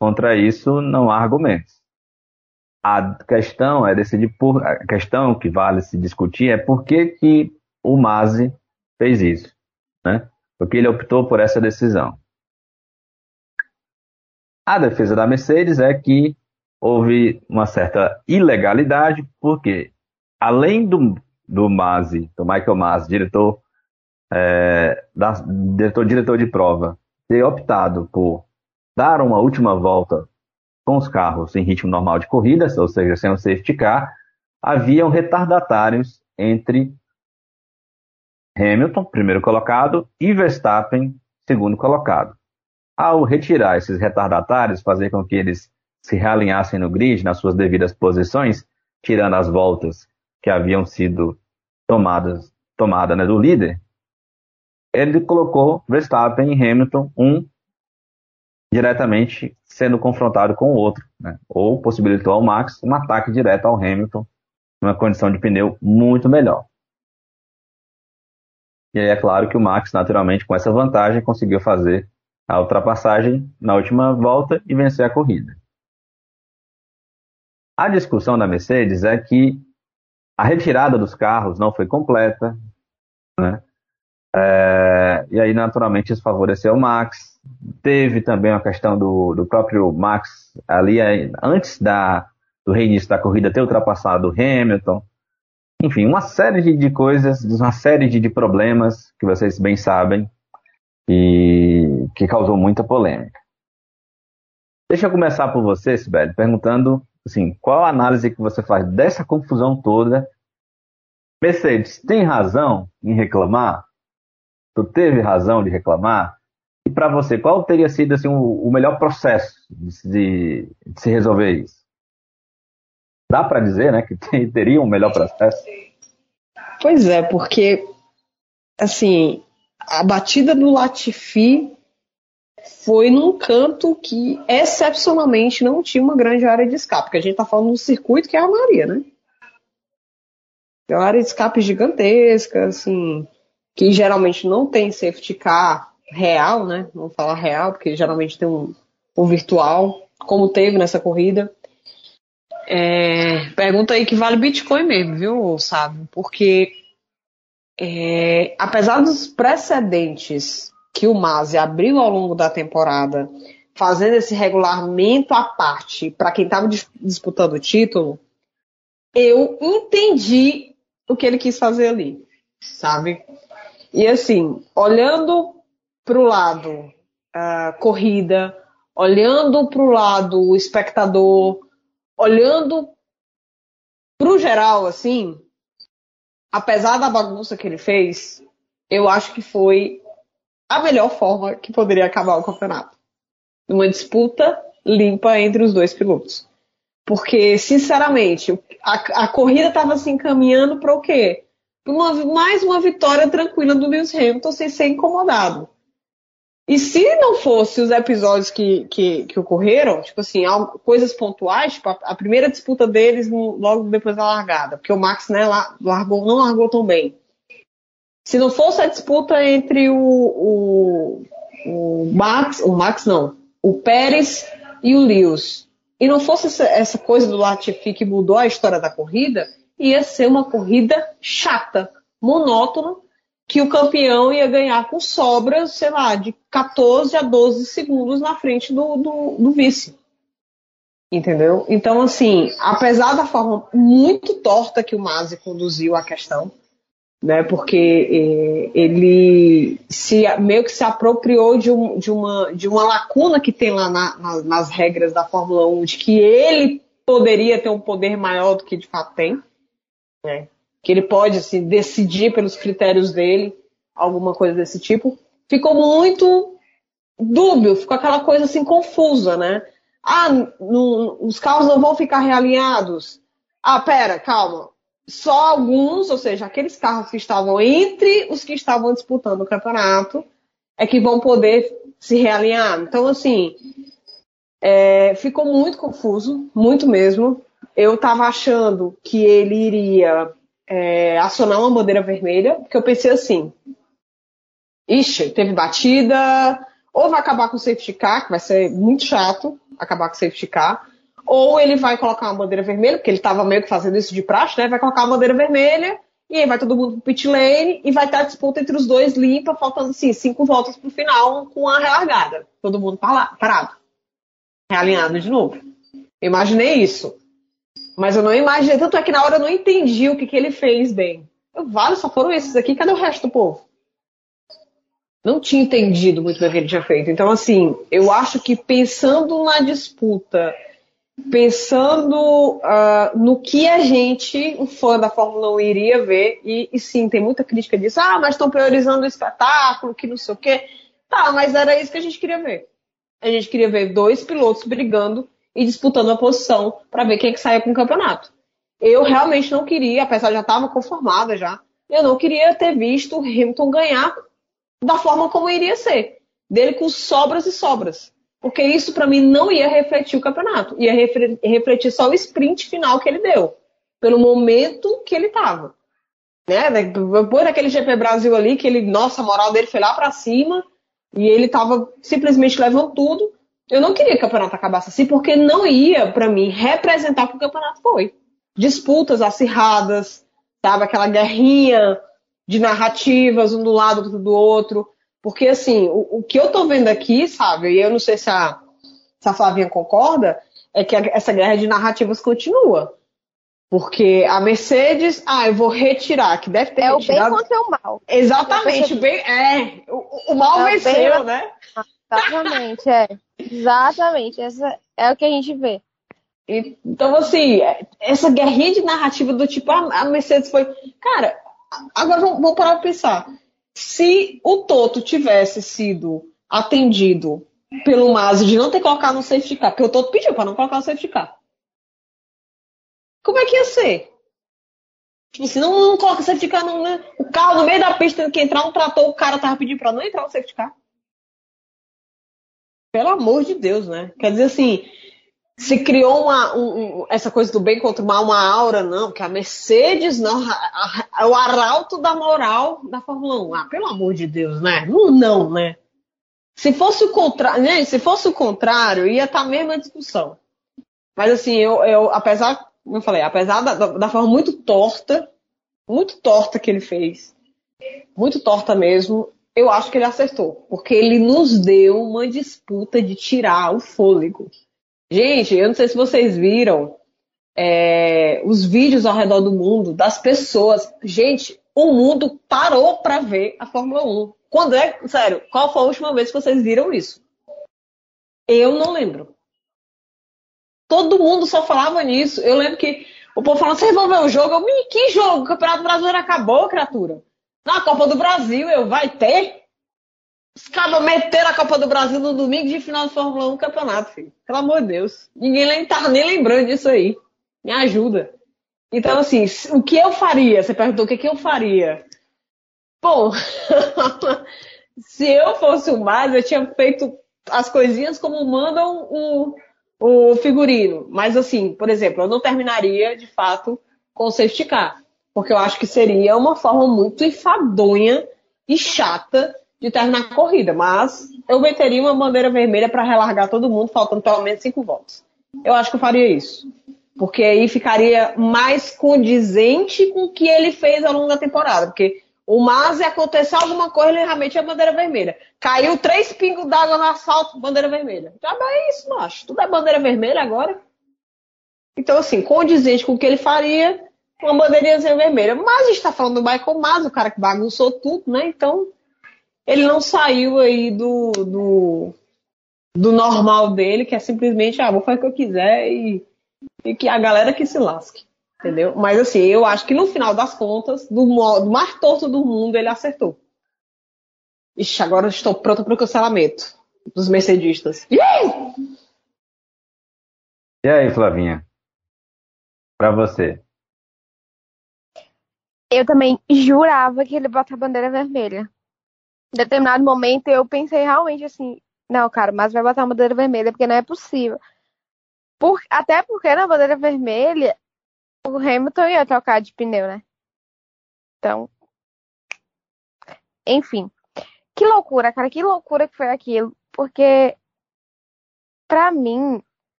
contra isso, não há argumentos. A questão é decidir por, a questão que vale se discutir é por que, que o Masi fez isso, né? Porque ele optou por essa decisão. A defesa da Mercedes é que houve uma certa ilegalidade, porque além do, do Masi, do Michael Masi, diretor, é, da, diretor, diretor de prova, ter optado por dar uma última volta com os carros em ritmo normal de corrida, ou seja, sem o safety car, haviam retardatários entre Hamilton, primeiro colocado, e Verstappen, segundo colocado. Ao retirar esses retardatários, fazer com que eles se realinhassem no grid, nas suas devidas posições, tirando as voltas que haviam sido tomadas tomada, né, do líder, ele colocou Verstappen e Hamilton, um diretamente sendo confrontado com o outro, né? ou possibilitou ao Max um ataque direto ao Hamilton, numa condição de pneu muito melhor. E aí é claro que o Max, naturalmente, com essa vantagem, conseguiu fazer a ultrapassagem na última volta e vencer a corrida. A discussão da Mercedes é que a retirada dos carros não foi completa, né? É, e aí, naturalmente, isso favoreceu o Max. Teve também a questão do, do próprio Max ali, antes da, do reinício da corrida, ter ultrapassado o Hamilton. Enfim, uma série de, de coisas, uma série de, de, problemas que vocês bem sabem e que causou muita polêmica. Deixa eu começar por você, Sibeli, perguntando assim, qual a análise que você faz dessa confusão toda? Mercedes tem razão em reclamar? Tu teve razão de reclamar? E para você, qual teria sido assim, o, o melhor processo de, de, se resolver isso? Dá para dizer né, que tem, teria um melhor processo? Pois é, porque assim, a batida do Latifi foi num canto que excepcionalmente não tinha uma grande área de escape, porque a gente está falando do circuito que é a Maria, né? É uma área de escape gigantesca, assim, que geralmente não tem safety car real, né? Vamos falar real, porque geralmente tem um, um virtual, como teve nessa corrida. É, pergunta aí que vale Bitcoin mesmo, viu, Sábio? Porque é, apesar dos precedentes que o Masi abriu ao longo da temporada, fazendo esse regulamento à parte para quem estava disputando o título, eu entendi o que ele quis fazer ali, sabe? E assim, olhando para o lado corrida, olhando para o lado espectador, olhando para o geral, assim, apesar da bagunça que ele fez, eu acho que foi a melhor forma que poderia acabar o campeonato. Uma disputa limpa entre os dois pilotos. Porque, sinceramente, a, a corrida estava se encaminhando para o quê? Uma, mais uma vitória tranquila do Lewis Hamilton sem ser incomodado. E se não fosse os episódios que, que, que ocorreram, tipo assim, coisas pontuais, tipo a, a primeira disputa deles no, logo depois da largada, porque o Max né, largou, não largou tão bem. Se não fosse a disputa entre o, o, o Max, o Max não, o Pérez e o Lewis, e não fosse essa, essa coisa do Latifi que mudou a história da corrida, ia ser uma corrida chata, monótona, que o campeão ia ganhar com sobras, sei lá, de 14 a 12 segundos na frente do, do, do vice. Entendeu? Então, assim, apesar da forma muito torta que o Masi conduziu a questão, né, porque eh, ele se, meio que se apropriou de, um, de, uma, de uma lacuna que tem lá na, na, nas regras da Fórmula 1, de que ele poderia ter um poder maior do que de fato tem. Né? que ele pode assim, decidir pelos critérios dele, alguma coisa desse tipo, ficou muito dúbio, ficou aquela coisa assim confusa, né? Ah, os carros não vão ficar realinhados. Ah, pera, calma. Só alguns, ou seja, aqueles carros que estavam entre os que estavam disputando o campeonato, é que vão poder se realinhar. Então, assim, é, ficou muito confuso, muito mesmo. Eu estava achando que ele iria é, acionar uma bandeira vermelha, porque eu pensei assim, ixi, teve batida, ou vai acabar com o safety car, que vai ser muito chato acabar com o safety car, ou ele vai colocar uma bandeira vermelha, porque ele estava meio que fazendo isso de praxe, né? Vai colocar uma bandeira vermelha, e aí vai todo mundo pro pit lane, e vai estar a disputa entre os dois limpa, faltando assim, cinco voltas pro final, com a relargada. Todo mundo parado. Realinhado de novo. Imaginei isso. Mas eu não imaginei, tanto é que na hora eu não entendi o que, que ele fez bem. Eu, vários só foram esses aqui, cadê o resto do povo? Não tinha entendido muito bem o que ele tinha feito. Então, assim, eu acho que pensando na disputa, pensando uh, no que a gente, o fã da Fórmula 1, iria ver, e, e sim, tem muita crítica disso, ah, mas estão priorizando o espetáculo, que não sei o quê. Tá, mas era isso que a gente queria ver. A gente queria ver dois pilotos brigando e disputando a posição para ver quem é que saia com o campeonato. Eu realmente não queria, apesar de já estava conformada já, eu não queria ter visto o Hamilton ganhar da forma como iria ser, dele com sobras e sobras. Porque isso para mim não ia refletir o campeonato, ia refletir só o sprint final que ele deu, pelo momento que ele estava. Né? Depois daquele GP Brasil ali, que ele, nossa, a moral dele foi lá para cima e ele estava simplesmente levando tudo. Eu não queria que o campeonato acabasse assim, porque não ia, para mim, representar o que o campeonato foi. Disputas acirradas, sabe? Aquela guerrinha de narrativas, um do lado, outro do outro. Porque, assim, o, o, que eu tô vendo aqui, sabe? E eu não sei se a, se a Flavinha concorda, é que a, essa guerra de narrativas continua. Porque a Mercedes, ah, eu vou retirar, que deve ter É retirado. o bem contra o mal. Exatamente, bem, é, o, o mal É o venceu, bem- né? Exatamente, é. Exatamente. Essa é o que a gente vê. Então, assim, essa guerrinha de narrativa do tipo, ah, a Mercedes foi. Cara, agora vamos, parar pra pensar. Se o Toto tivesse sido atendido pelo Mazzi de não ter colocado no safety car, porque o todo pediu para não colocar no safety car. Como é que ia ser? Tipo assim, não, não coloca safety car, não, né? O carro no meio da pista tendo que entrar, um trator, o cara tava pedindo para não entrar no safety car. Pelo amor de Deus, né? Quer dizer assim, se criou uma, um, um, essa coisa do bem contra o mal, uma aura, não, que a Mercedes, não, a, a, o arauto da moral da Fórmula 1. Ah, pelo amor de Deus, né? Não, não né? Se fosse o contrário, né? Se fosse o contrário, ia estar tá a mesma discussão. Mas assim, eu, eu apesar, eu falei, apesar da, da forma muito torta, muito torta que ele fez, muito torta mesmo, eu acho que ele acertou, porque ele nos deu uma disputa de tirar o fôlego. Gente, eu não sei se vocês viram é, os vídeos ao redor do mundo das pessoas. Gente, o mundo parou para ver a Fórmula 1. Quando é, sério, qual foi a última vez que vocês viram isso? Eu não lembro. Todo mundo só falava nisso. Eu lembro que o povo falando, você vai ver o jogo? Eu, que jogo? O Campeonato Brasileiro acabou, criatura. Na Copa do Brasil, eu, vai ter? Os caras meteram a Copa do Brasil no domingo de final de Fórmula 1 campeonato, filho. Pelo amor de Deus. Ninguém tava nem lembrando disso aí. Me ajuda. Então, assim, o que eu faria? Você perguntou o que, que eu faria. Bom, se eu fosse o mais, eu tinha feito as coisinhas como mandam o, o figurino. Mas, assim, por exemplo, eu não terminaria, de fato, com o safety car. Porque eu acho que seria uma forma muito enfadonha e chata de terminar a corrida, mas eu meteria uma bandeira vermelha para relargar todo mundo, faltando pelo menos cinco voltas. Eu acho que eu faria isso. Porque aí ficaria mais condizente com o que ele fez ao longo da temporada. Porque o Masi aconteceu alguma coisa, ele realmente é bandeira vermelha. Caiu três pingos d'água no asfalto, bandeira vermelha. Já é isso, macho. Tudo é bandeira vermelha agora. Então, assim, condizente com o que ele faria, uma bandeirinha vermelha. Mas a gente tá falando do Michael Mas, o cara que bagunçou tudo, né? Então, ele não saiu aí do, do, do normal dele, que é simplesmente, ah, vou fazer o que eu quiser e, e que a galera que se lasque. Entendeu? Mas assim, eu acho que no final das contas, do, do mais torto do mundo, ele acertou. Ixi, agora estou pronta para o cancelamento dos mercedistas. E aí, Flavinha? Para você. Eu também jurava que ele bota a bandeira vermelha em determinado momento eu pensei realmente assim, não, cara, mas vai botar uma bandeira vermelha porque não é possível. Por, até porque na bandeira vermelha o Hamilton ia trocar de pneu, né? Então, enfim. Que loucura, cara, que loucura que foi aquilo. Porque, pra mim,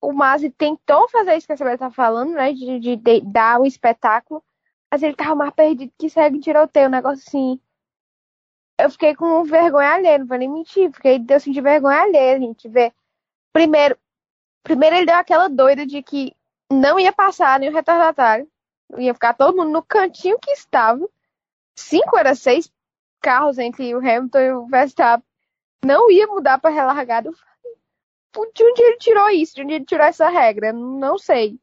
o Masi tentou fazer isso que a Isabela tá falando, né? De, de, de, dar o espetáculo, mas ele tava mais perdido que segue tiroteio, um negócio assim eu fiquei com vergonha alheia, não vou nem mentir, fiquei, eu senti vergonha alheia, gente ver. Primeiro, primeiro ele deu aquela doida de que não ia passar nenhum retardatário, ia ficar todo mundo no cantinho que estava. Cinco era seis carros entre o Hamilton e o Verstappen. Não ia mudar para relargado. De onde ele tirou isso? De onde ele tirou essa regra? Não sei.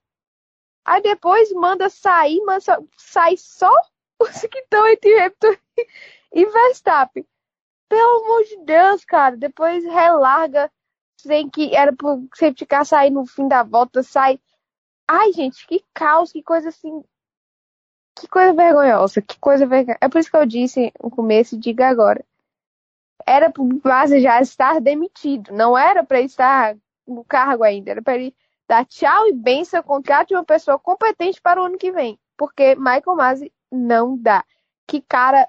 Aí depois manda sair, mas sai só os que estão entre Hamilton e Verstappen, pelo amor de Deus, cara, depois relarga sem que era pro safety car sair no fim da volta, sai. Ai, gente, que caos, que coisa assim. Que coisa vergonhosa, que coisa vergonhosa. É por isso que eu disse no começo e diga agora. Era pro Vaz já estar demitido, não era para estar no cargo ainda, era para ele dar tchau e benção, contrato de uma pessoa competente para o ano que vem. Porque Michael Masi não dá. Que cara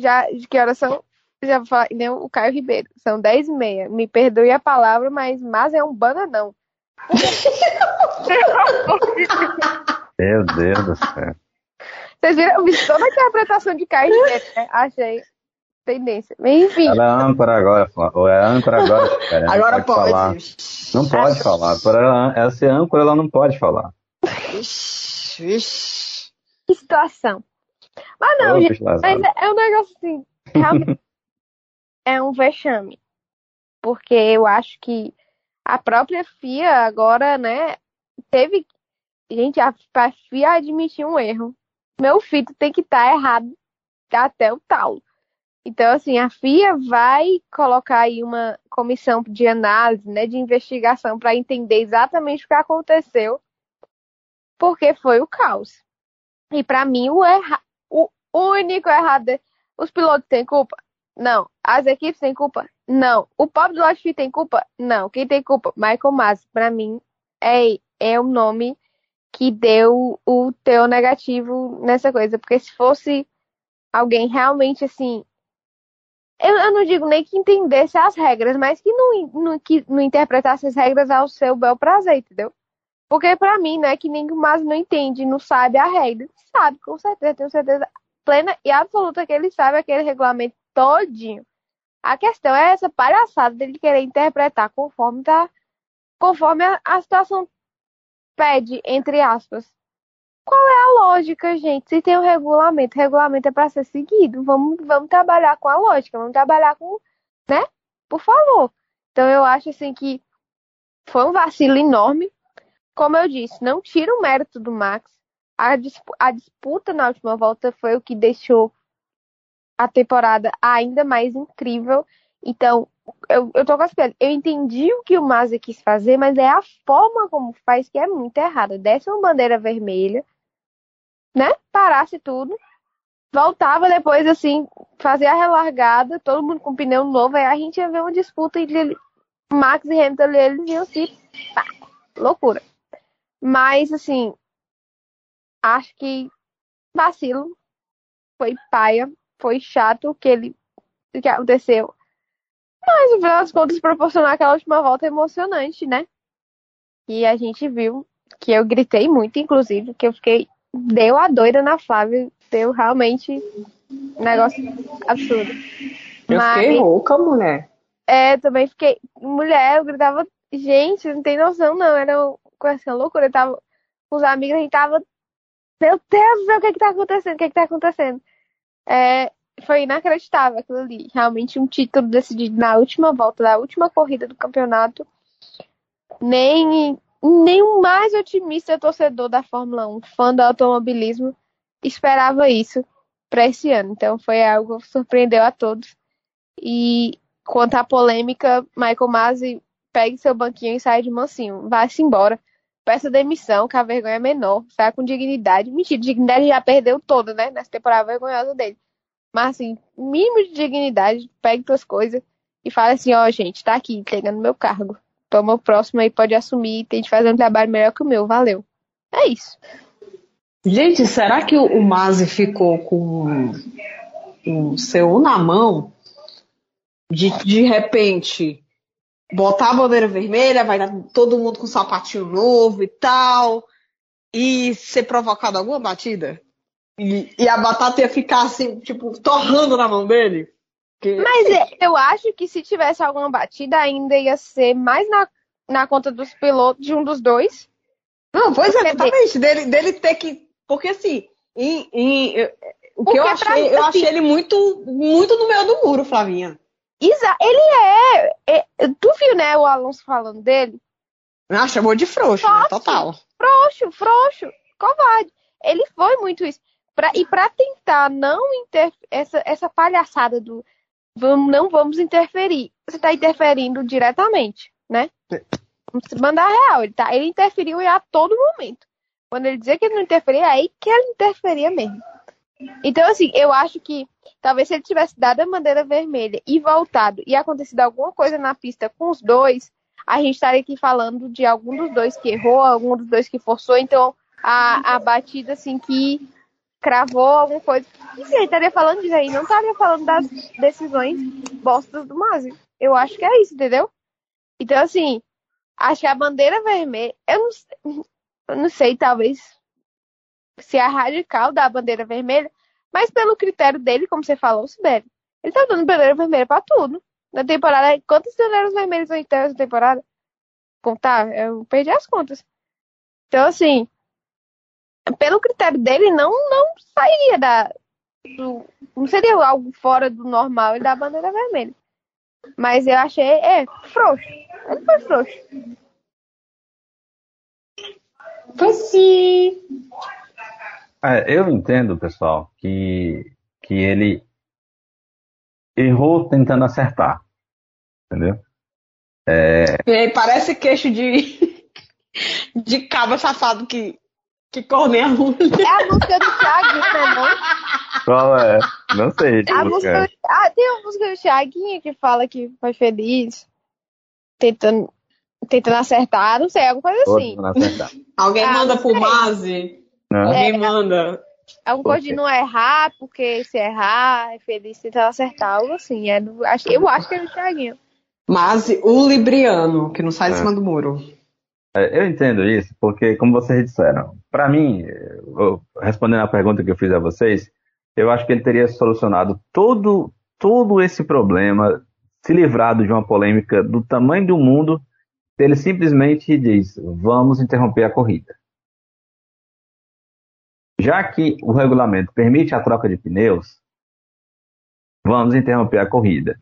já, de que horas são? Já vou falar, nem o Caio Ribeiro. São 10 e meia. Me perdoe a palavra, mas mas é um bananão. Meu Deus do céu. Vocês viram? Eu vi toda a interpretação de Caio Ribeiro, né? Achei tendência. Enfim. Ela é âncora agora, ou é âncora agora. Cara, agora pode. pode. Falar. Não pode falar. Por ela, ela ser âncora, ela não pode falar. Ixi, ixi. Que situação. Mas não, gente, mas é, é um negócio assim, realmente é um vexame. Porque eu acho que a própria FIA agora, né, teve. Gente, a, a FIA admitiu um erro. Meu filho tem que estar tá errado até o tal. Então, assim, a FIA vai colocar aí uma comissão de análise, né, de investigação para entender exatamente o que aconteceu, porque foi o caos. E para mim, o, erra... o único errado. É... Os pilotos têm culpa? Não. As equipes têm culpa? Não. O pobre do Latifi tem culpa? Não. Quem tem culpa? Michael Masi. Para mim, é, é o nome que deu o teu negativo nessa coisa. Porque se fosse alguém realmente assim. Eu, eu não digo nem que entendesse as regras, mas que não, não, que não interpretasse as regras ao seu bel prazer, entendeu? Porque para mim, não é que o Mas não entende, não sabe a regra. Sabe, com certeza, tenho certeza plena e absoluta que ele sabe aquele regulamento todinho. A questão é essa palhaçada dele querer interpretar conforme tá, conforme a, a situação pede, entre aspas. Qual é a lógica, gente? Se tem um regulamento, regulamento é para ser seguido. Vamos, vamos trabalhar com a lógica, vamos trabalhar com, né? Por favor. Então eu acho assim que foi um vacilo enorme. Como eu disse, não tira o mérito do Max. A, a disputa na última volta foi o que deixou a temporada ainda mais incrível. Então, eu, eu tô com as Eu entendi o que o Mazzi quis fazer, mas é a forma como faz que é muito errada. Desce uma bandeira vermelha, né? Parasse tudo. Voltava depois, assim, fazer a relargada, todo mundo com pneu novo, aí a gente ia ver uma disputa entre Max e Hamilton, eles iam se. Pá, loucura. Mas, assim, acho que vacilo. Foi paia, foi chato o que ele o que aconteceu. Mas no final das contas proporcionar aquela última volta emocionante, né? E a gente viu que eu gritei muito, inclusive, que eu fiquei deu a doida na Flávia, deu realmente um negócio absurdo. Eu Mas, fiquei rouca, mulher. É, também fiquei. Mulher, eu gritava, gente, não tem noção, não. Era uma, assim, loucura. Eu tava com os amigos, a gente tava meu Deus do céu, o que é que tá acontecendo? O que é que tá acontecendo? É, foi inacreditável aquilo ali. Realmente um título decidido na última volta da última corrida do campeonato. Nem, nem o mais otimista torcedor da Fórmula 1, fã do automobilismo, esperava isso para esse ano. Então foi algo que surpreendeu a todos. E quanto à polêmica, Michael Masi pegue seu banquinho e sai de mansinho. Vai-se embora peça demissão, que a vergonha é menor, sai com dignidade. Mentira, dignidade já perdeu toda, né? Nessa temporada vergonhosa dele. Mas assim, mínimo de dignidade, pegue suas coisas e fale assim, ó, oh, gente, tá aqui, entregando meu cargo. Toma o próximo aí, pode assumir tente fazer um trabalho melhor que o meu, valeu. É isso. Gente, será que o Mazi ficou com o seu na mão? De, de repente, botar a bandeira vermelha, vai dar todo mundo com sapatinho novo e tal, e ser provocado alguma batida? E, e a batata ia ficar assim, tipo, torrando na mão dele? Que... Mas é, eu acho que se tivesse alguma batida, ainda ia ser mais na, na conta dos pilotos, de um dos dois. Não, pois é, exatamente. Dele, dele ter que. Porque assim, em, em, o que eu achei, eu achei ele muito, muito no meio do muro, Flavinha. Isa, ele é, é, Tu viu, né, o Alonso falando dele? Ah, chamou de frouxo, né? Total. Frouxo, frouxo, covarde. Ele foi muito isso. Pra, e para tentar não inter, essa, essa palhaçada do vamos, não vamos interferir, você está interferindo diretamente, né? Vamos mandar real. Ele, tá, ele interferiu a todo momento. Quando ele dizia que ele não interferia, é aí que ele interferia mesmo. Então, assim, eu acho que talvez se ele tivesse dado a bandeira vermelha e voltado e acontecido alguma coisa na pista com os dois, a gente estaria aqui falando de algum dos dois que errou, algum dos dois que forçou. Então, a, a batida, assim, que cravou alguma coisa. Enfim, ele estaria falando disso aí, não estaria falando das decisões bostas do Mazzi. Eu acho que é isso, entendeu? Então, assim, acho que a bandeira vermelha, eu não, eu não sei, talvez se é radical da bandeira vermelha, mas pelo critério dele, como você falou, Sibeli, ele tá dando bandeira vermelha pra tudo. Na temporada, quantas bandeiras vermelhas vão ter essa temporada? Contar? Eu perdi as contas. Então, assim, pelo critério dele, não, não sairia da. Do, não seria algo fora do normal e da bandeira vermelha. Mas eu achei, é, frouxo. Ele foi frouxo. Foi sim. É, eu entendo, pessoal, que, que ele errou tentando acertar. Entendeu? É... Parece queixo de, de cabra safado que, que corneia a mulher. É a música do Thiaguinho, né, não? Qual é? Não sei. A música... Ah, tem uma música do Thiaguinho que fala que foi feliz, tentando, tentando acertar, não sei, alguma coisa assim. Alguém ah, manda pro Mazi? Alguém é, manda. Alguma coisa de não errar, porque se errar, é feliz tentando acertar, algo assim. É do, eu acho que é do Thiaguinho. Mas o Libriano, que não sai de é. cima do muro. É, eu entendo isso, porque, como vocês disseram, para mim, eu, respondendo a pergunta que eu fiz a vocês, eu acho que ele teria solucionado todo, todo esse problema, se livrado de uma polêmica do tamanho do mundo, ele simplesmente diz: vamos interromper a corrida. Já que o regulamento permite a troca de pneus, vamos interromper a corrida.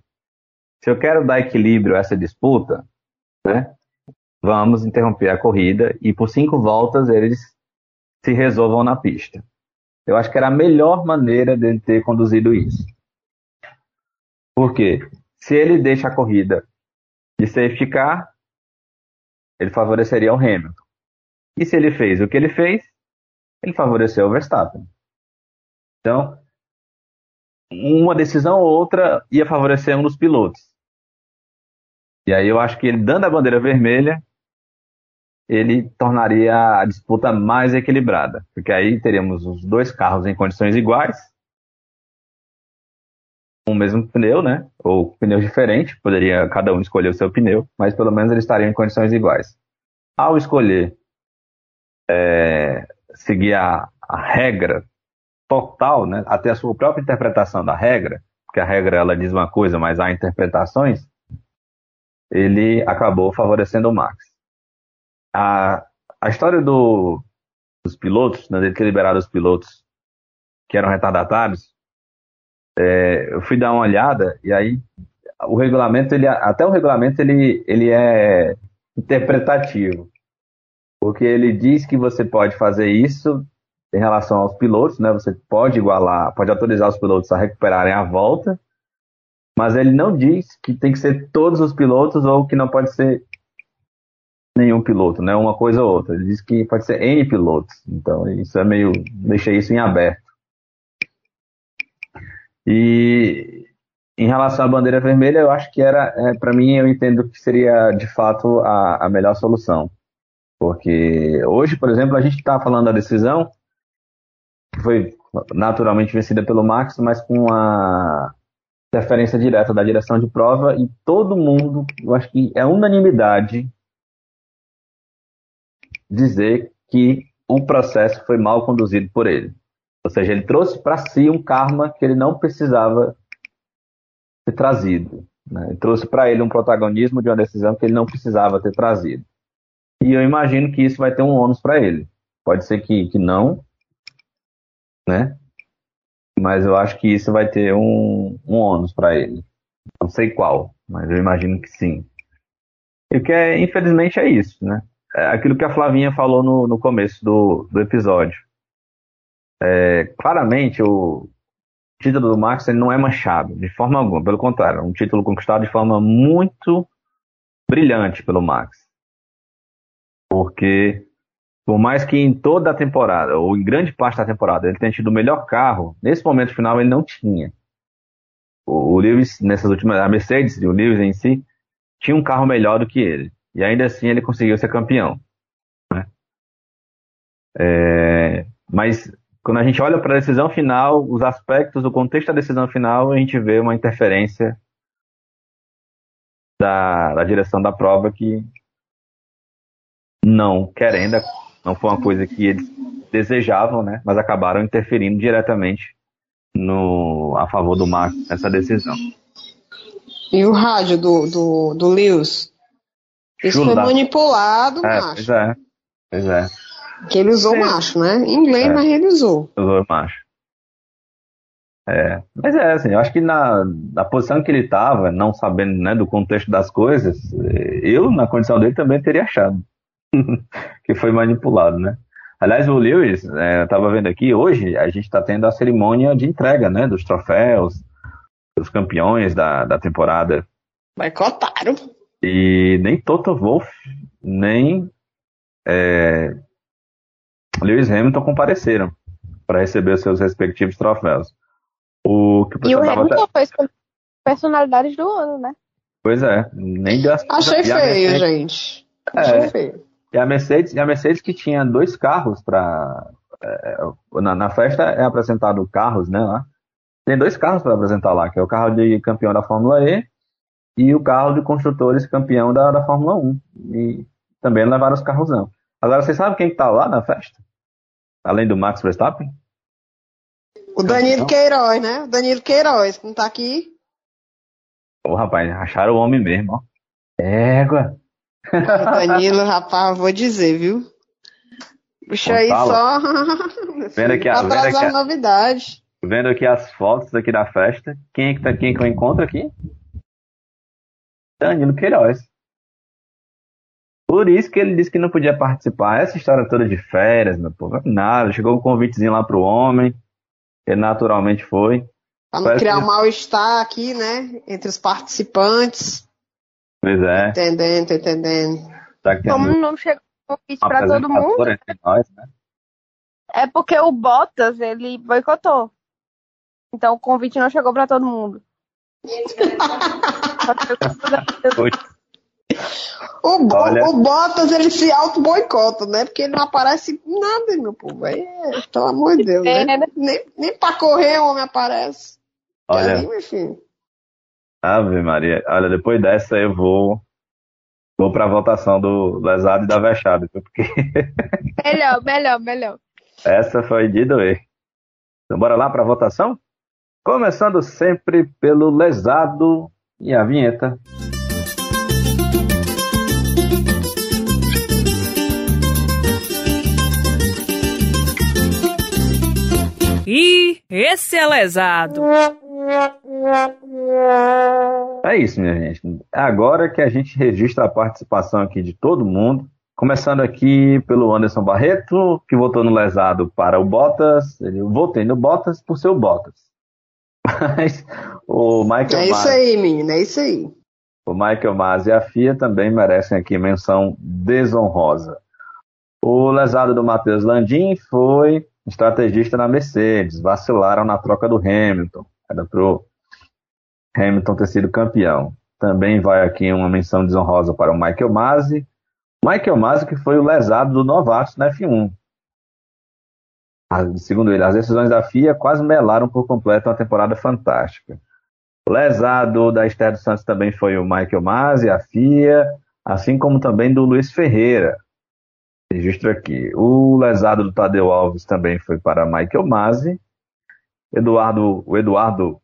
Se eu quero dar equilíbrio a essa disputa, né, vamos interromper a corrida e por cinco voltas eles se resolvam na pista. Eu acho que era a melhor maneira dele ter conduzido isso. Por quê? Se ele deixa a corrida de safety car, ele favoreceria o Hamilton. E se ele fez o que ele fez, ele favoreceu o Verstappen. Então, uma decisão ou outra ia favorecer um dos pilotos. E aí eu acho que ele dando a bandeira vermelha, ele tornaria a disputa mais equilibrada, porque aí teríamos os dois carros em condições iguais, com o mesmo pneu, né? Ou pneus diferentes, poderia cada um escolher o seu pneu, mas pelo menos eles estariam em condições iguais. Ao escolher é, seguir a, a, regra total, né? Até a sua própria interpretação da regra, porque a regra ela diz uma coisa, mas há interpretações ele acabou favorecendo o Max. A, a história do, dos pilotos, né, ter liberado os pilotos que eram retardatários, é, eu fui dar uma olhada e aí o regulamento, ele, até o regulamento ele, ele é interpretativo, porque ele diz que você pode fazer isso em relação aos pilotos, né? Você pode igualar, pode autorizar os pilotos a recuperarem a volta, mas ele não diz que tem que ser todos os pilotos ou que não pode ser nenhum piloto, né? Uma coisa ou outra. Ele diz que pode ser N pilotos. Então, isso é meio. deixei isso em aberto. E em relação à bandeira vermelha, eu acho que era, é, para mim, eu entendo que seria de fato a, a melhor solução. Porque hoje, por exemplo, a gente está falando da decisão que foi naturalmente vencida pelo Max, mas com a interferência direta da direção de prova e todo mundo, eu acho que é unanimidade dizer que o processo foi mal conduzido por ele. Ou seja, ele trouxe para si um karma que ele não precisava ter trazido. Né? Ele trouxe para ele um protagonismo de uma decisão que ele não precisava ter trazido. E eu imagino que isso vai ter um ônus para ele. Pode ser que, que não, né? mas eu acho que isso vai ter um, um ônus para ele. Não sei qual, mas eu imagino que sim. E o que é, infelizmente, é isso, né? É aquilo que a Flavinha falou no, no começo do, do episódio. É, claramente, o título do Max ele não é manchado, de forma alguma. Pelo contrário, é um título conquistado de forma muito brilhante pelo Max. Porque por mais que em toda a temporada, ou em grande parte da temporada, ele tenha tido o melhor carro, nesse momento final ele não tinha. O, o Lewis, nessas últimas, a Mercedes e o Lewis em si, tinha um carro melhor do que ele. E ainda assim ele conseguiu ser campeão. Né? É, mas quando a gente olha para a decisão final, os aspectos, o contexto da decisão final, a gente vê uma interferência da, da direção da prova que não querendo não foi uma coisa que eles desejavam, né? Mas acabaram interferindo diretamente no, a favor do Max nessa decisão. E o rádio do, do, do Lewis? Isso foi manipulado, é, macho. Pois é, pois é. Que ele usou Sim. macho, né? Em inglês, é. mas ele usou. Usou macho. É, mas é assim, eu acho que na, na posição que ele estava, não sabendo né, do contexto das coisas, eu, na condição dele, também teria achado. que foi manipulado, né? Aliás, o Lewis, é, eu estava vendo aqui, hoje a gente está tendo a cerimônia de entrega, né, dos troféus, os campeões da, da temporada. Boicotaram. E nem Toto Wolff, nem é, Lewis Hamilton compareceram para receber seus respectivos troféus. O que o E o Hamilton até- foi escolhido personalidades do ano, né? Pois é, nem deu as- Achei feio, Mercedes- gente. É. Achei feio. E a Mercedes, e a Mercedes que tinha dois carros para na, na festa é apresentado carros, né? Lá. Tem dois carros para apresentar lá, que é o carro de campeão da Fórmula E e o carro de construtores campeão da, da Fórmula 1. E também levaram os carros não. Agora, vocês sabem quem que tá lá na festa? Além do Max Verstappen? O Danilo Queiroz, né? O Danilo Queiroz, que não tá aqui. Ô, rapaz, acharam o homem mesmo, ó. Égua. O Danilo, rapaz, vou dizer, viu? Puxa aí só. Vendo aqui, pra vendo aqui, as ó. novidades. Vendo aqui as fotos aqui da festa. Quem é que tá quem que eu encontro aqui? Danilo Queiroz. Por isso que ele disse que não podia participar. Essa história toda de férias, meu povo, nada. Chegou um convitezinho lá pro homem. Ele naturalmente foi. Pra não Parece criar que- um mal-estar aqui, né? Entre os participantes. Pois é. Entendendo, tô entendendo. Tá que Como não chegou convite pra todo mundo, nós, né? é porque o Bottas, ele boicotou. Então o convite não chegou pra todo mundo. O, Bo- Olha. o Bottas, ele se auto-boicota, né? Porque ele não aparece em nada, meu povo. Aí, é, pelo amor de Deus, É, né? né? Nem, nem pra correr o homem aparece. Olha, Aí, filho. Ave Maria. Olha, depois dessa eu vou. Vou pra votação do lesado e da vexada, porque melhor, melhor, melhor. essa foi de doer. Então, bora lá pra votação? Começando sempre pelo lesado e a vinheta. E esse é lesado. É isso, minha gente. Agora que a gente registra a participação aqui de todo mundo. Começando aqui pelo Anderson Barreto, que votou no lesado para o Bottas. Ele votei no Bottas por ser o Bottas. Mas o Michael É isso aí, menino. É isso aí. o Michael Masi e a FIA também merecem aqui menção desonrosa. O lesado do Matheus Landim foi estrategista na Mercedes. Vacilaram na troca do Hamilton. Era pro Hamilton ter sido campeão. Também vai aqui uma menção desonrosa para o Michael Masi. Michael Masi que foi o lesado do Novatos na F1. Segundo ele, as decisões da FIA quase melaram por completo uma temporada fantástica. Lesado da Esther dos Santos também foi o Michael Masi, a FIA, assim como também do Luiz Ferreira. Registro aqui. O lesado do Tadeu Alves também foi para Michael Masi. Eduardo, o Eduardo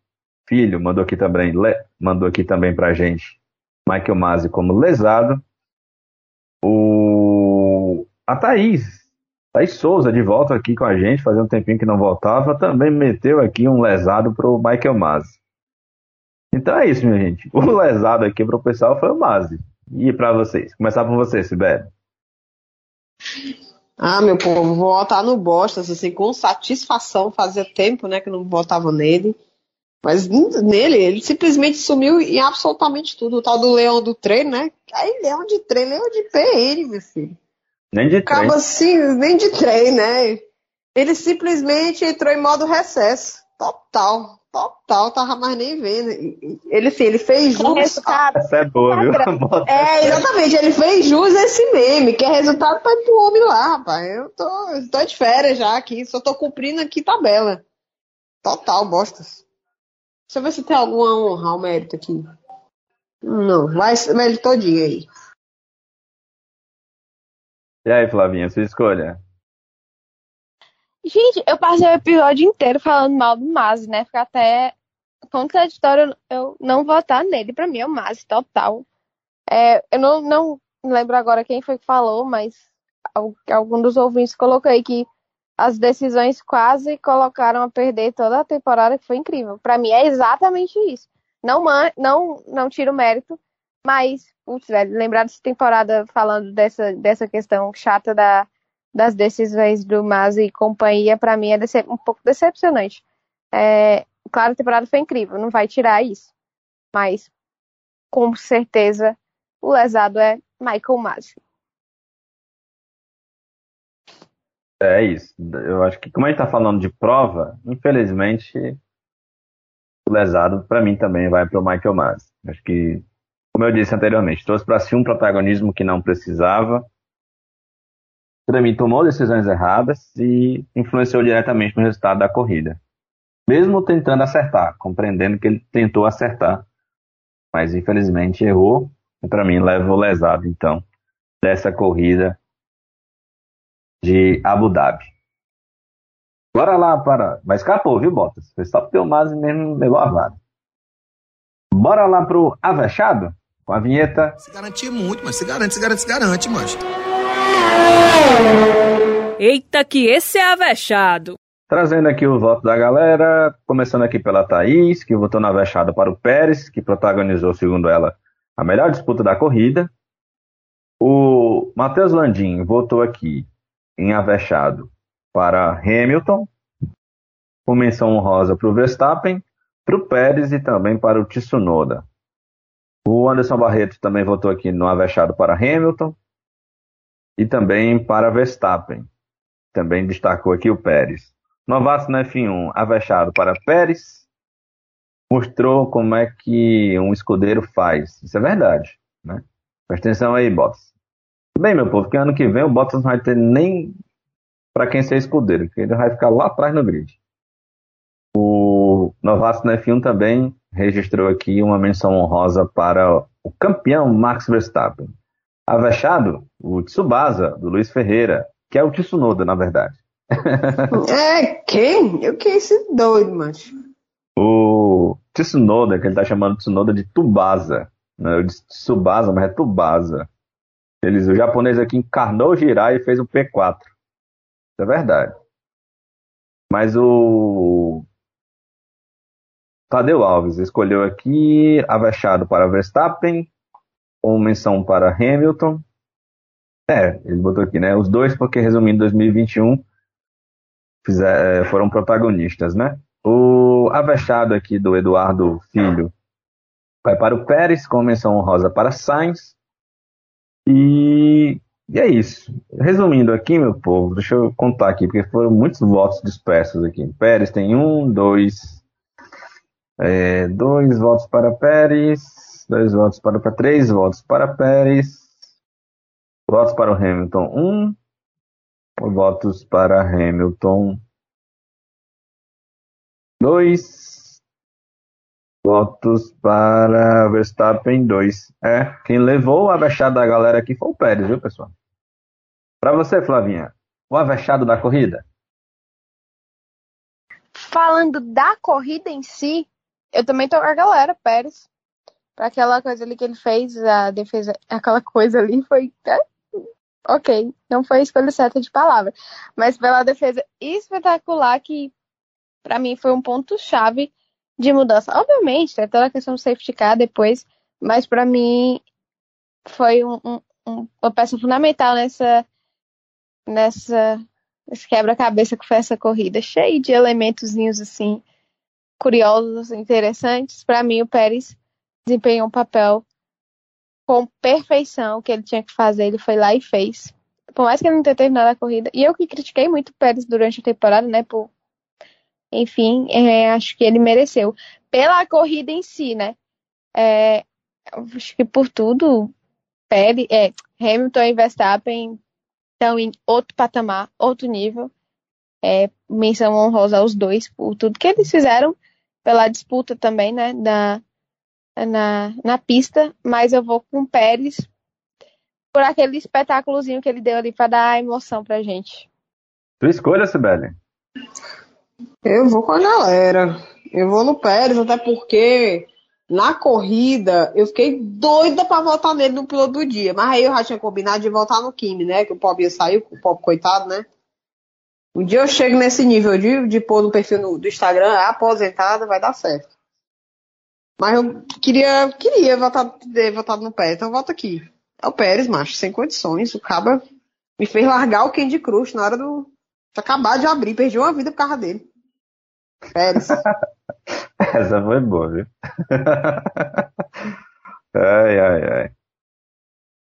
Filho mandou aqui também, le- mandou aqui também pra gente Michael Masi como lesado. O a Thaís, Thaís Souza de volta aqui com a gente, fazendo um tempinho que não voltava, também meteu aqui um lesado pro Michael Masi. Então é isso, minha gente. O lesado aqui pro pessoal foi o Masi. E para vocês? Começar por você, Sibeli. Ah, meu povo, vou votar no Bostas, assim, com satisfação. Fazia tempo, né, que não votava nele. Mas nele, ele simplesmente sumiu em absolutamente tudo. O tal do leão do trem, né? Aí, leão de trem, leão de PN, meu filho. Nem de trem. Acaba assim, nem de trem, né? Ele simplesmente entrou em modo recesso. Total, total, tava mais nem vendo. Ele, assim, ele fez jus. resultado. Essa é boa, viu? É, exatamente, ele fez jus a esse meme, que é resultado para o homem lá, rapaz. Eu tô, eu tô de férias já aqui, só tô cumprindo aqui tabela. Total, bostas. Deixa eu ver se tem alguma honra ao mérito aqui. Não, vai ele todinho aí. E aí, Flavinha, sua escolha? Gente, eu passei o episódio inteiro falando mal do Masi, né? Fica até contraditório eu não votar nele. Pra mim é o Masi total. É, eu não, não lembro agora quem foi que falou, mas al- algum dos ouvintes colocou aí que as decisões quase colocaram a perder toda a temporada, que foi incrível. Pra mim é exatamente isso. Não, não, não tiro mérito, mas, putz, velho, lembrar dessa temporada falando dessa, dessa questão chata da, das decisões do Masi e companhia, pra mim é um pouco decepcionante. É, claro, a temporada foi incrível, não vai tirar isso. Mas, com certeza, o lesado é Michael Masi. É isso. Eu acho que, como a gente está falando de prova, infelizmente, o lesado, para mim, também vai para o Michael Masi. Acho que, como eu disse anteriormente, trouxe para si um protagonismo que não precisava. Para mim, tomou decisões erradas e influenciou diretamente no resultado da corrida. Mesmo tentando acertar, compreendendo que ele tentou acertar, mas infelizmente errou. E para mim, leva o lesado, então, dessa corrida de Abu Dhabi. Bora lá para. Mas escapou, viu, Bottas? Foi só porque o Masi mesmo levou a vara. Bora lá pro Avechado? Com a vinheta. Se garantir muito, mas se garante, se garante, se garante, mas. Eita, que esse é avexado. Trazendo aqui o voto da galera, começando aqui pela Thaís, que votou na Avechado para o Pérez, que protagonizou, segundo ela, a melhor disputa da corrida. O Matheus Landim votou aqui em Avechado para Hamilton, com menção honrosa para o Verstappen, para o Pérez e também para o Tsunoda. O Anderson Barreto também votou aqui no Avechado para Hamilton e também para Verstappen. Também destacou aqui o Pérez. Novato na F1, Avechado para Pérez. Mostrou como é que um escudeiro faz. Isso é verdade. Né? Presta atenção aí, Bottas. Bem, meu povo, que ano que vem o Bottas não vai ter nem para quem ser escudeiro, que ele vai ficar lá atrás no grid. O Novato na F1 também registrou aqui uma menção honrosa para o campeão Max Verstappen. Avexado, o Tsubasa, do Luiz Ferreira, que é o Tsunoda, na verdade. é, quem? Eu que esse doido, macho. O Tsunoda, que ele tá chamando Tsunoda de Tubasa. Eu disse Tsubasa, mas é Tubasa. Eles, o japonês aqui encarnou girar e fez um P4. Isso é verdade. Mas o Tadeu Alves escolheu aqui Avechado para Verstappen, com menção para Hamilton. É, ele botou aqui, né? Os dois, porque resumindo, 2021 fizer, é, foram protagonistas, né? O Avechado aqui do Eduardo Filho vai para o Pérez, com menção honrosa para Sainz. E, e é isso. Resumindo aqui, meu povo, deixa eu contar aqui, porque foram muitos votos dispersos aqui. Pérez tem um, dois, é, dois votos para Pérez, dois votos para, para três votos para Pérez, votos para o Hamilton, um, votos para Hamilton, dois, Votos para Verstappen 2. É, quem levou o avexado da galera aqui foi o Pérez, viu, pessoal? Para você, Flavinha, o avexado da corrida? Falando da corrida em si, eu também tô com a galera, Pérez. Para aquela coisa ali que ele fez, a defesa, aquela coisa ali foi. Ok, não foi a escolha certa de palavra. Mas pela defesa espetacular que, para mim, foi um ponto-chave de mudança. Obviamente, tem toda a questão do safety car depois, mas para mim foi um, um, uma peça fundamental nessa, nessa esse quebra-cabeça que foi essa corrida, cheio de elementozinhos assim curiosos, interessantes. Para mim, o Pérez desempenhou um papel com perfeição que ele tinha que fazer, ele foi lá e fez. Por mais que ele não tenha terminado a corrida, e eu que critiquei muito o Pérez durante a temporada, né, por enfim, é, acho que ele mereceu. Pela corrida em si, né? É, acho que por tudo, Pérez, é, Hamilton e Verstappen estão em outro patamar, outro nível. É, menção honrosa aos dois por tudo que eles fizeram, pela disputa também, né? Da, na, na pista, mas eu vou com o Pérez por aquele espetáculozinho que ele deu ali para dar emoção pra gente. Tua escolha, Sibeli. Eu vou com a galera. Eu vou no Pérez, até porque na corrida eu fiquei doida pra votar nele no piloto do dia. Mas aí eu já tinha combinado de votar no Kimi, né? Que o Pop ia sair, o Pop coitado, né? Um dia eu chego nesse nível de, de pôr no perfil no, do Instagram, aposentada, vai dar certo. Mas eu queria, queria votar, ter no Pérez, então eu voto aqui. É o Pérez, macho, sem condições. O Caba me fez largar o Candy Crush na hora do. Acabar de abrir, perdi uma vida por causa dele. Pérez. Essa foi boa, viu? ai, ai, ai.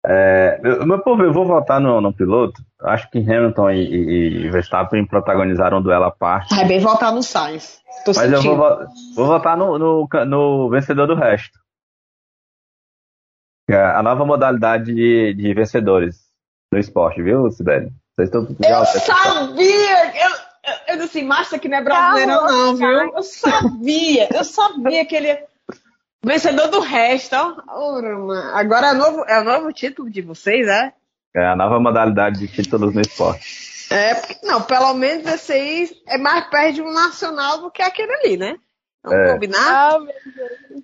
É, meu povo, eu vou votar no, no piloto. Acho que Hamilton e, e, e Verstappen protagonizaram um duelo à parte. É bem votar no Sainz. Tô Mas sentindo. eu vou, vo- vou votar no, no, no vencedor do resto. É a nova modalidade de, de vencedores no esporte, viu, Sibeli? Vocês estão Eu sabia! Eu, eu, eu disse assim, Márcia que não é brasileiro não, viu? Eu sabia! Eu sabia que ele vencedor do resto, ó. Agora é o novo, é o novo título de vocês, é? É a nova modalidade de títulos no esporte. É, porque, não, pelo menos esse aí é mais perto de um nacional do que aquele ali, né? Vamos É. combinar? Ah, meu Deus.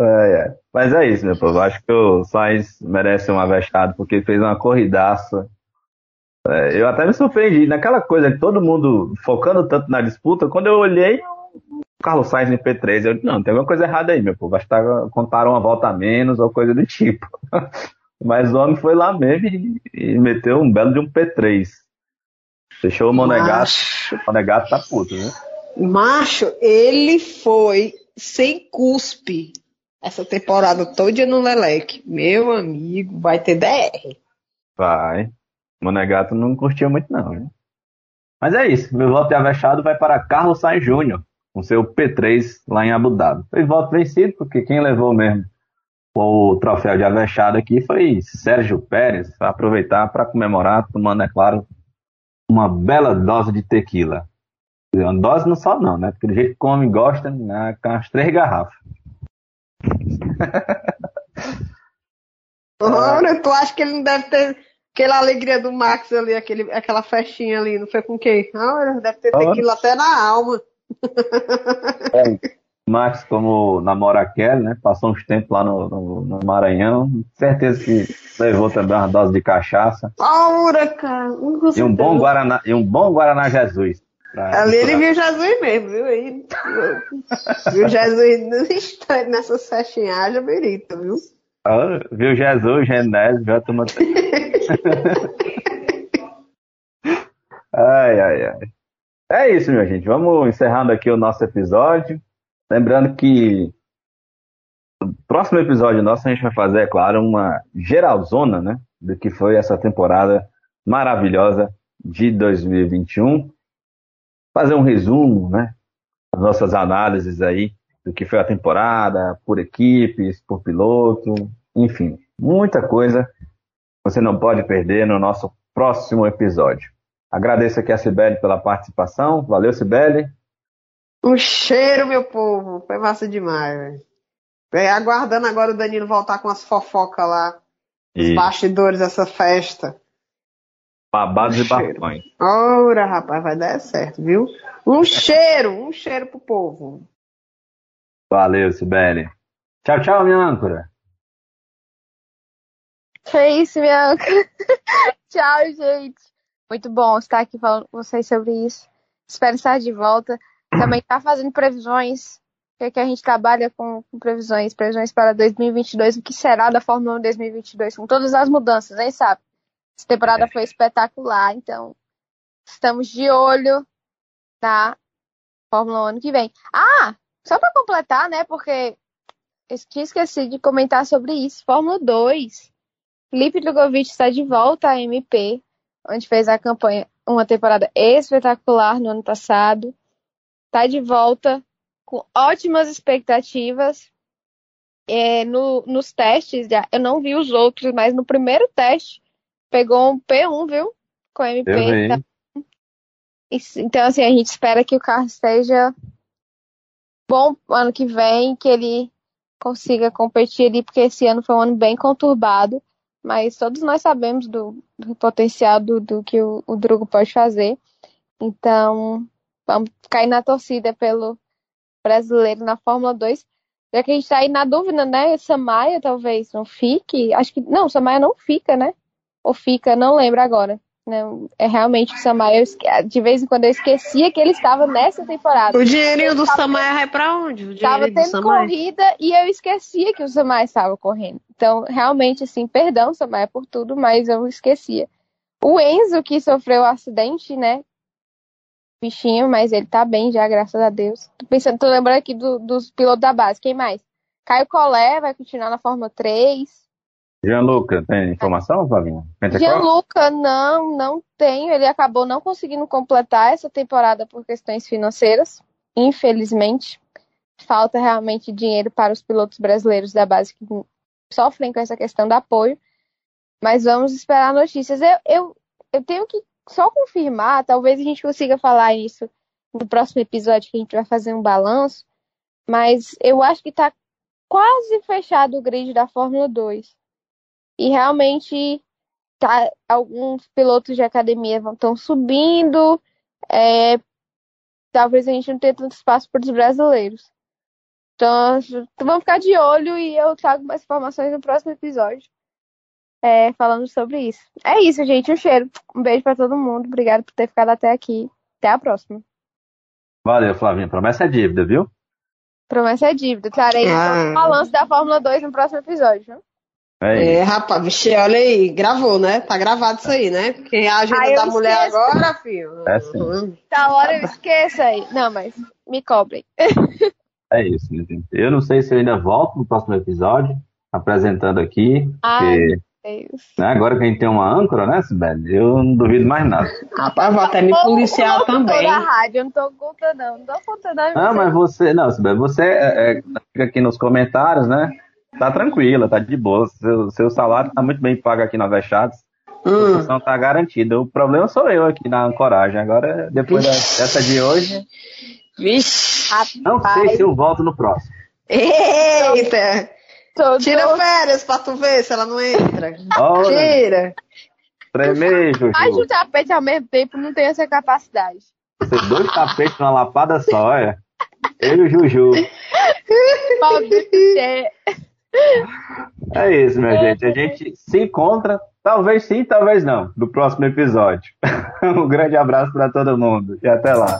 É, é. Mas é isso, meu povo. Acho que o Sainz merece um avexado porque ele fez uma corridaça. É, eu até me surpreendi. Naquela coisa de todo mundo focando tanto na disputa, quando eu olhei Carlos Sainz em P3, eu disse, não, tem alguma coisa errada aí, meu povo. Acho que contaram uma volta a menos ou coisa do tipo. Mas o homem foi lá mesmo e, e meteu um belo de um P3. Deixou o Monegato. O Monegato tá puto, né? macho, ele foi sem cuspe essa temporada toda no Leleque. Meu amigo, vai ter DR. Vai. O Monegato não curtiu muito, não. Né? Mas é isso. Meu voto de avexado vai para Carlos Sainz Júnior, com seu P3 lá em Abu Dhabi. Foi voto vencido, porque quem levou mesmo o troféu de avexado aqui foi Sérgio Pérez. Vai aproveitar para comemorar, tomando, é claro, uma bela dose de tequila. Uma dose não só não, né? Porque do jeito que come e gosta, né? com as três garrafas. Ora, tu acha que ele não deve ter aquela alegria do Max ali, aquele, aquela festinha ali, não foi com quem? Ora, deve ter tequila até na alma. Max, como namora a Kelly, né? Passou uns tempos lá no, no- no Maranhão. Certeza que levou também uma dose de cachaça. Ora, cara. E um bom Guaraná, e um bom Guaraná Jesus. Ali ele viu Jesus mesmo, viu? Aí, viu Jesus instante nessa haja berita, viu? Ah, Viu Jesus, Genésio, já toma. ai, ai, ai. É isso, minha gente. Vamos encerrando aqui o nosso episódio. Lembrando que no próximo episódio nosso a gente vai fazer, é claro, uma geralzona, né? Do que foi essa temporada maravilhosa de 2021. Fazer um resumo, né? As nossas análises aí do que foi a temporada, por equipes, por piloto, enfim, muita coisa você não pode perder no nosso próximo episódio. Agradeço aqui a Cibele pela participação. Valeu, Cibele. Um cheiro, meu povo. Foi massa demais, velho. É, Aguardando agora o Danilo voltar com as fofocas lá. Os E bastidores dessa festa. babados e Cheiro. bafões. Ora, rapaz, vai dar certo, viu? Um cheiro, um cheiro pro povo. Valeu, Cibele. Tchau, tchau, minha âncora. Que isso, minha âncora. Tchau, gente. Muito bom estar aqui falando com vocês sobre isso. Espero estar de volta. Também tá fazendo previsões. Que a gente trabalha com, com previsões, previsões para 2022, o que será da Fórmula 1 2022, com todas as mudanças, hein, sabe? Essa temporada foi espetacular, então estamos de olho na Fórmula 1 ano que vem. Ah, só para completar, né, porque eu tinha esquecido de comentar sobre isso. Fórmula 2. Felipe Drogovic está de volta à MP, onde fez a campanha, uma temporada espetacular no ano passado. Está de volta com ótimas expectativas. É, no- nos testes, já, eu não vi os outros, mas no primeiro teste pegou um P1, viu? Com MP. Então, isso- então, assim, a gente espera que o carro esteja bom ano que vem, que ele consiga competir ali, porque esse ano foi um ano bem conturbado, mas todos nós sabemos do, do potencial do, do que o, o Drugo pode fazer. Então, vamos cair na torcida pelo brasileiro na Fórmula 2. Já que a gente tá aí na dúvida, né? Samaia talvez não fique. Acho que. Não, Samaia não fica, né? Ou fica, não lembro agora. Não, é realmente o esque- De vez em quando eu esquecia que ele estava nessa temporada. O dinheirinho do Samaia vai pra onde? O Tava tendo Samaia? corrida e eu esquecia que o Samaia estava correndo. Então, realmente, assim, perdão, Samaia, por tudo, mas eu esquecia. O Enzo, que sofreu o acidente, né? bichinho, mas ele tá bem já, graças a Deus. Tô pensando, tô lembrando aqui do, dos pilotos da base. Quem mais? Caio Collet vai continuar na Fórmula 3. Gianluca, tem informação? Pentecoste? Gianluca, não, não tenho. Ele acabou não conseguindo completar essa temporada por questões financeiras, infelizmente. Falta realmente dinheiro para os pilotos brasileiros da base que sofrem com essa questão do apoio. Mas vamos esperar notícias. Eu, eu, eu tenho que só confirmar, talvez a gente consiga falar isso no próximo episódio que a gente vai fazer um balanço. Mas eu acho que está quase fechado o grid da Fórmula 2. E realmente tá, alguns pilotos de academia estão subindo. É, talvez a gente não tenha tanto espaço para os brasileiros. Então, vamos ficar de olho e eu trago mais informações no próximo episódio. É, falando sobre isso. É isso, gente. Um cheiro. Um beijo para todo mundo. Obrigado por ter ficado até aqui. Até a próxima. Valeu, Flavinho. Promessa é dívida, viu? Promessa é dívida. Trarei Ah. o balanço da Fórmula 2 no próximo episódio. É É, isso. rapaz, vixe, olha aí, gravou, né? Tá gravado isso aí, né? Porque a agenda Ah, eu da mulher esqueço. agora, filho. É sim. Uhum. Da hora eu esqueço aí. Não, mas me cobrem. É isso, minha gente. Eu não sei se eu ainda volto no próximo episódio, apresentando aqui, Ai, porque Deus. né, agora que a gente tem uma âncora, né, Sibeli? Eu não duvido mais nada. Rapaz, vou até me policiar também. da rádio, eu não tô contando, não. Não tô contando, não. Ah, mas você, não, Sibeli, você é, é, fica aqui nos comentários, né? Tá tranquila, tá de boa. Seu, seu salário tá muito bem pago aqui na Vechados. A Hum. posição tá garantida. O problema sou eu aqui na ancoragem. Agora, depois da- dessa de hoje, Vixe. não sei se eu volto no próximo. Eita! Tô, Tira tô... férias pra tu ver se ela não entra. Olha, Tira. tremejo, Mais um tapete ao mesmo tempo não tem essa capacidade. Você dois tapetes numa lapada só, olha. Eu e o Juju. Maldito é. É isso, minha gente. A gente se encontra, talvez sim, talvez não, no próximo episódio. Um grande abraço para todo mundo e até lá.